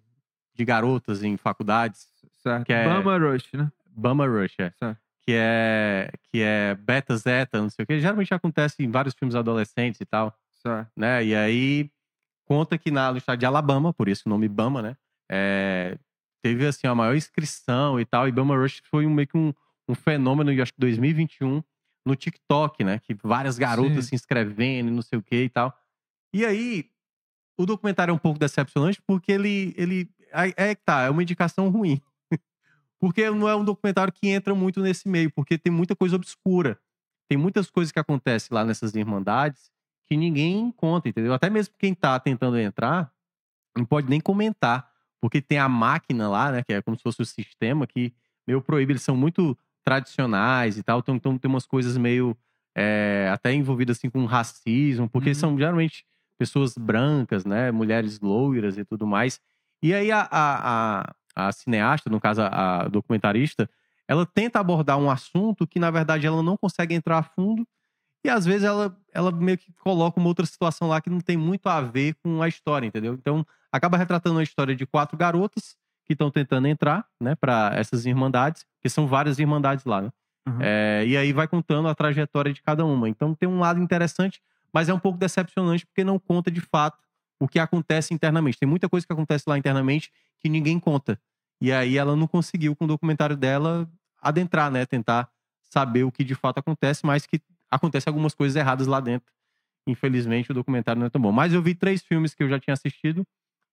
de garotas em faculdades. Certo. Que é- Bama Rush, né? Bama Rush, é. Certo. Que é, que é beta, zeta, não sei o que. Geralmente acontece em vários filmes adolescentes e tal. Certo. né? E aí conta que na, no estado de Alabama, por isso o nome Bama, né? é, teve assim a maior inscrição e tal. E Bama Rush foi um, meio que um, um fenômeno, eu acho que 2021, no TikTok, né? Que várias garotas Sim. se inscrevendo, e não sei o que e tal. E aí o documentário é um pouco decepcionante porque ele, ele é é que tá, é uma indicação ruim. porque não é um documentário que entra muito nesse meio, porque tem muita coisa obscura. Tem muitas coisas que acontecem lá nessas irmandades que ninguém conta, entendeu? Até mesmo quem tá tentando entrar não pode nem comentar, porque tem a máquina lá, né, que é como se fosse o sistema que meio proíbe, eles são muito tradicionais e tal, então, então tem umas coisas meio é, até envolvidas assim com racismo, porque Uhum. são geralmente pessoas brancas, né, mulheres loiras e tudo mais. E aí a, a, a, a cineasta, no caso a, a documentarista, ela tenta abordar um assunto que na verdade ela não consegue entrar a fundo e às vezes ela, ela meio que coloca uma outra situação lá que não tem muito a ver com a história, entendeu? Então acaba retratando a história de quatro garotas que estão tentando entrar, né, para essas irmandades, que são várias irmandades lá, né? Uhum. É, e aí vai contando a trajetória de cada uma. Então tem um lado interessante, mas é um pouco decepcionante porque não conta de fato o que acontece internamente. Tem muita coisa que acontece lá internamente que ninguém conta. E aí ela não conseguiu com o documentário dela adentrar, né, tentar saber o que de fato acontece, mas que acontece algumas coisas erradas lá dentro. Infelizmente o documentário não é tão bom. Mas eu vi três filmes que eu já tinha assistido,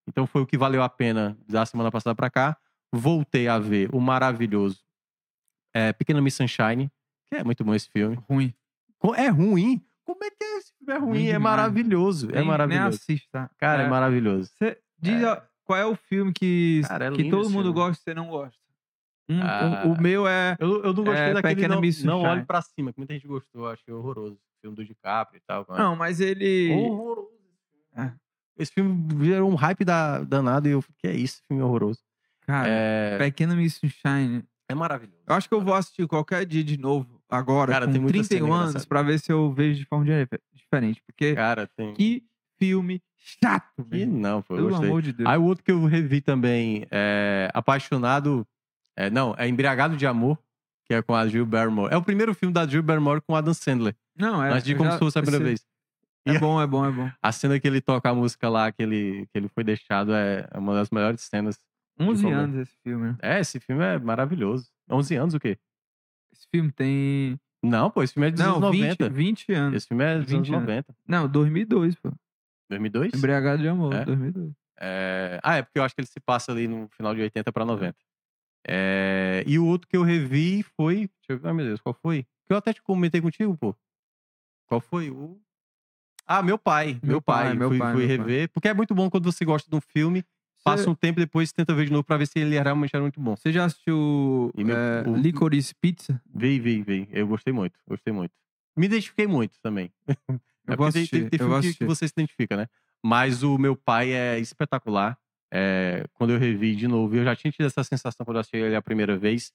então foi o que valeu a pena da semana passada pra cá. Voltei a ver o maravilhoso é, Pequena Miss Sunshine, que é muito bom esse filme. Ruim. É ruim? Como é que é esse filme? É ruim, é maravilhoso. É maravilhoso. Nem assista. Cara, é, maravilhoso. Você diz qual é o filme que, Cara, é que todo mundo filme. gosta e você não gosta? Um- um- Ah. o meu é. Eu, eu não gostei É, daquele Pequena não, Miss não. Olhe Pra Cima, que muita gente gostou, eu achei horroroso. filme do DiCaprio e tal. Não, mas ele. Horroroso. É. Esse filme gerou um hype da, danado e eu fiquei, que é isso, esse filme é horroroso. Cara, É, Pequeno Miss Sunshine. é maravilhoso. Eu acho que eu vou assistir qualquer dia de novo, agora, Cara, com tem muita 31 cena anos, pra ver se eu vejo de forma dif- diferente. Porque Cara, tem. que filme chato, Que velho. não, eu Pelo gostei. amor de Deus. Aí o outro que eu revi também é Apaixonado. É, não, é Embriagado de Amor, que é com a Jill Barrymore. É o primeiro filme da Jill Barrymore com Adam Sandler. Não, é. Antes de como já- se fosse a primeira vez. É bom, é bom, é bom. A cena que ele toca a música lá, que ele, que ele foi deixado, é é uma das melhores cenas. 11 problema. anos esse filme? É, esse filme é maravilhoso. 11 anos o quê? Esse filme tem. Não, pô, esse filme é dos Não, anos 20, 90. 20 anos. Esse filme é dos anos 20 anos. 90. Não, 2002, pô. 2002? Embriagado de Amor, É? 2002. É, Ah, é porque eu acho que ele se passa ali no final de 80 pra 90. É, E o outro que eu revi foi. Deixa eu ver, ai meu Deus, qual foi? Que eu até te comentei contigo, pô. Qual foi? O. Ah, meu pai. Meu, Meu pai, pai. meu fui, pai, fui meu pai. rever. Porque é muito bom quando você gosta de um filme, passa um tempo e depois tenta ver de novo pra ver se ele realmente era muito bom. Você já assistiu E meu- é, o- Licorice Pizza? Vi, vi, vi. Eu gostei muito, gostei muito. Me identifiquei muito também. Eu É eu vou filme que- que você se identifica, né? Mas o meu pai é espetacular. É, quando eu revi de novo, eu já tinha tido essa sensação quando eu assisti ele a primeira vez.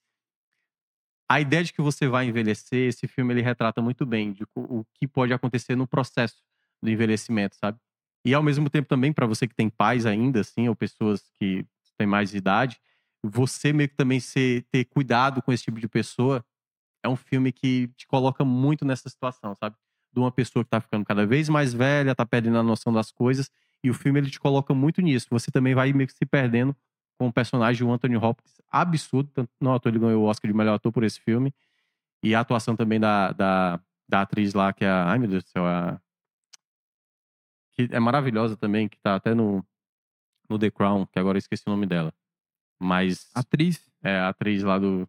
A ideia de que você vai envelhecer, esse filme ele retrata muito bem de o que pode acontecer no processo do envelhecimento, sabe? E ao mesmo tempo também para você que tem pais ainda, assim, ou pessoas que têm mais idade, você meio que também ser, ter cuidado com esse tipo de pessoa é um filme que te coloca muito nessa situação, sabe? De uma pessoa que tá ficando cada vez mais velha, tá perdendo a noção das coisas, e o filme ele te coloca muito nisso. Você também vai meio que se perdendo com o personagem do Anthony Hopkins, absurdo. Tanto no ator, ele ganhou o Oscar de melhor ator por esse filme. E a atuação também da, da, da atriz lá, que é a. Ai, meu Deus do céu, a. Que é maravilhosa também, que tá até no, no The Crown, que agora eu esqueci o nome dela. Mas Atriz? é a atriz lá do.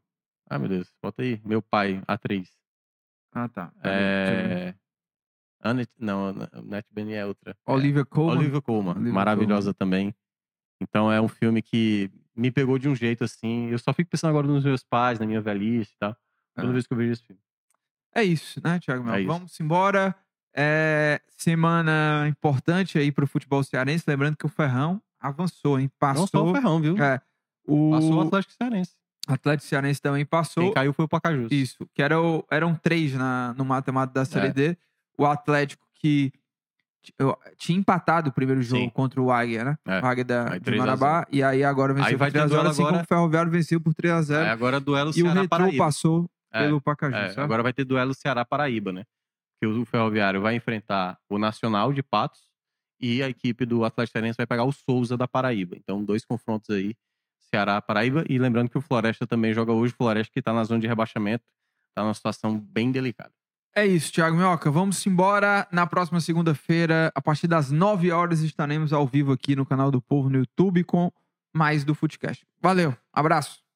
Ai, meu Deus, bota aí. Meu pai, atriz. Ah, tá. Ver. É. Annette, não, Annette Bening é outra. É, Olivia Colman. Olivia Colman, Olivia maravilhosa também. Então é um filme que me pegou de um jeito assim. Eu só fico pensando agora nos meus pais, na minha velhice e tal. Toda É. vez que eu vejo esse filme. É isso, né, Thiago Mel? É isso. Vamos embora. É, semana importante aí pro futebol cearense. Lembrando que o Ferrão avançou, hein? Passou. Não só o Ferrão, viu? É, o Passou o Atlético Cearense. Atlético Cearense também passou. Quem caiu foi o Pacajus. Isso, que era o- eram três na, no mata-mata da Série É. D. O Atlético que tinha empatado o primeiro jogo Sim. contra o Águia, né? É. O Águia da, Aí de 3 a 0. Marabá. E aí agora venceu Aí por ter 3 a 0 duelo assim como agora. o Ferroviário venceu por 3 a 0 Aí agora duelo E o Retrô passou É, pelo Pacajus, É, sabe? agora vai ter duelo Ceará-Paraíba, né? Que o Ferroviário vai enfrentar o Nacional de Patos e a equipe do Atlético Cearense vai pegar o Souza da Paraíba. Então, dois confrontos aí, Ceará-Paraíba. E lembrando que o Floresta também joga hoje. O Floresta que tá na zona de rebaixamento. Tá numa situação bem delicada. É isso, Thiago Minhoca. Vamos embora. Na próxima segunda-feira, a partir das 9 horas, estaremos ao vivo aqui no canal do Povo no YouTube com mais do Footcast. Valeu, abraço.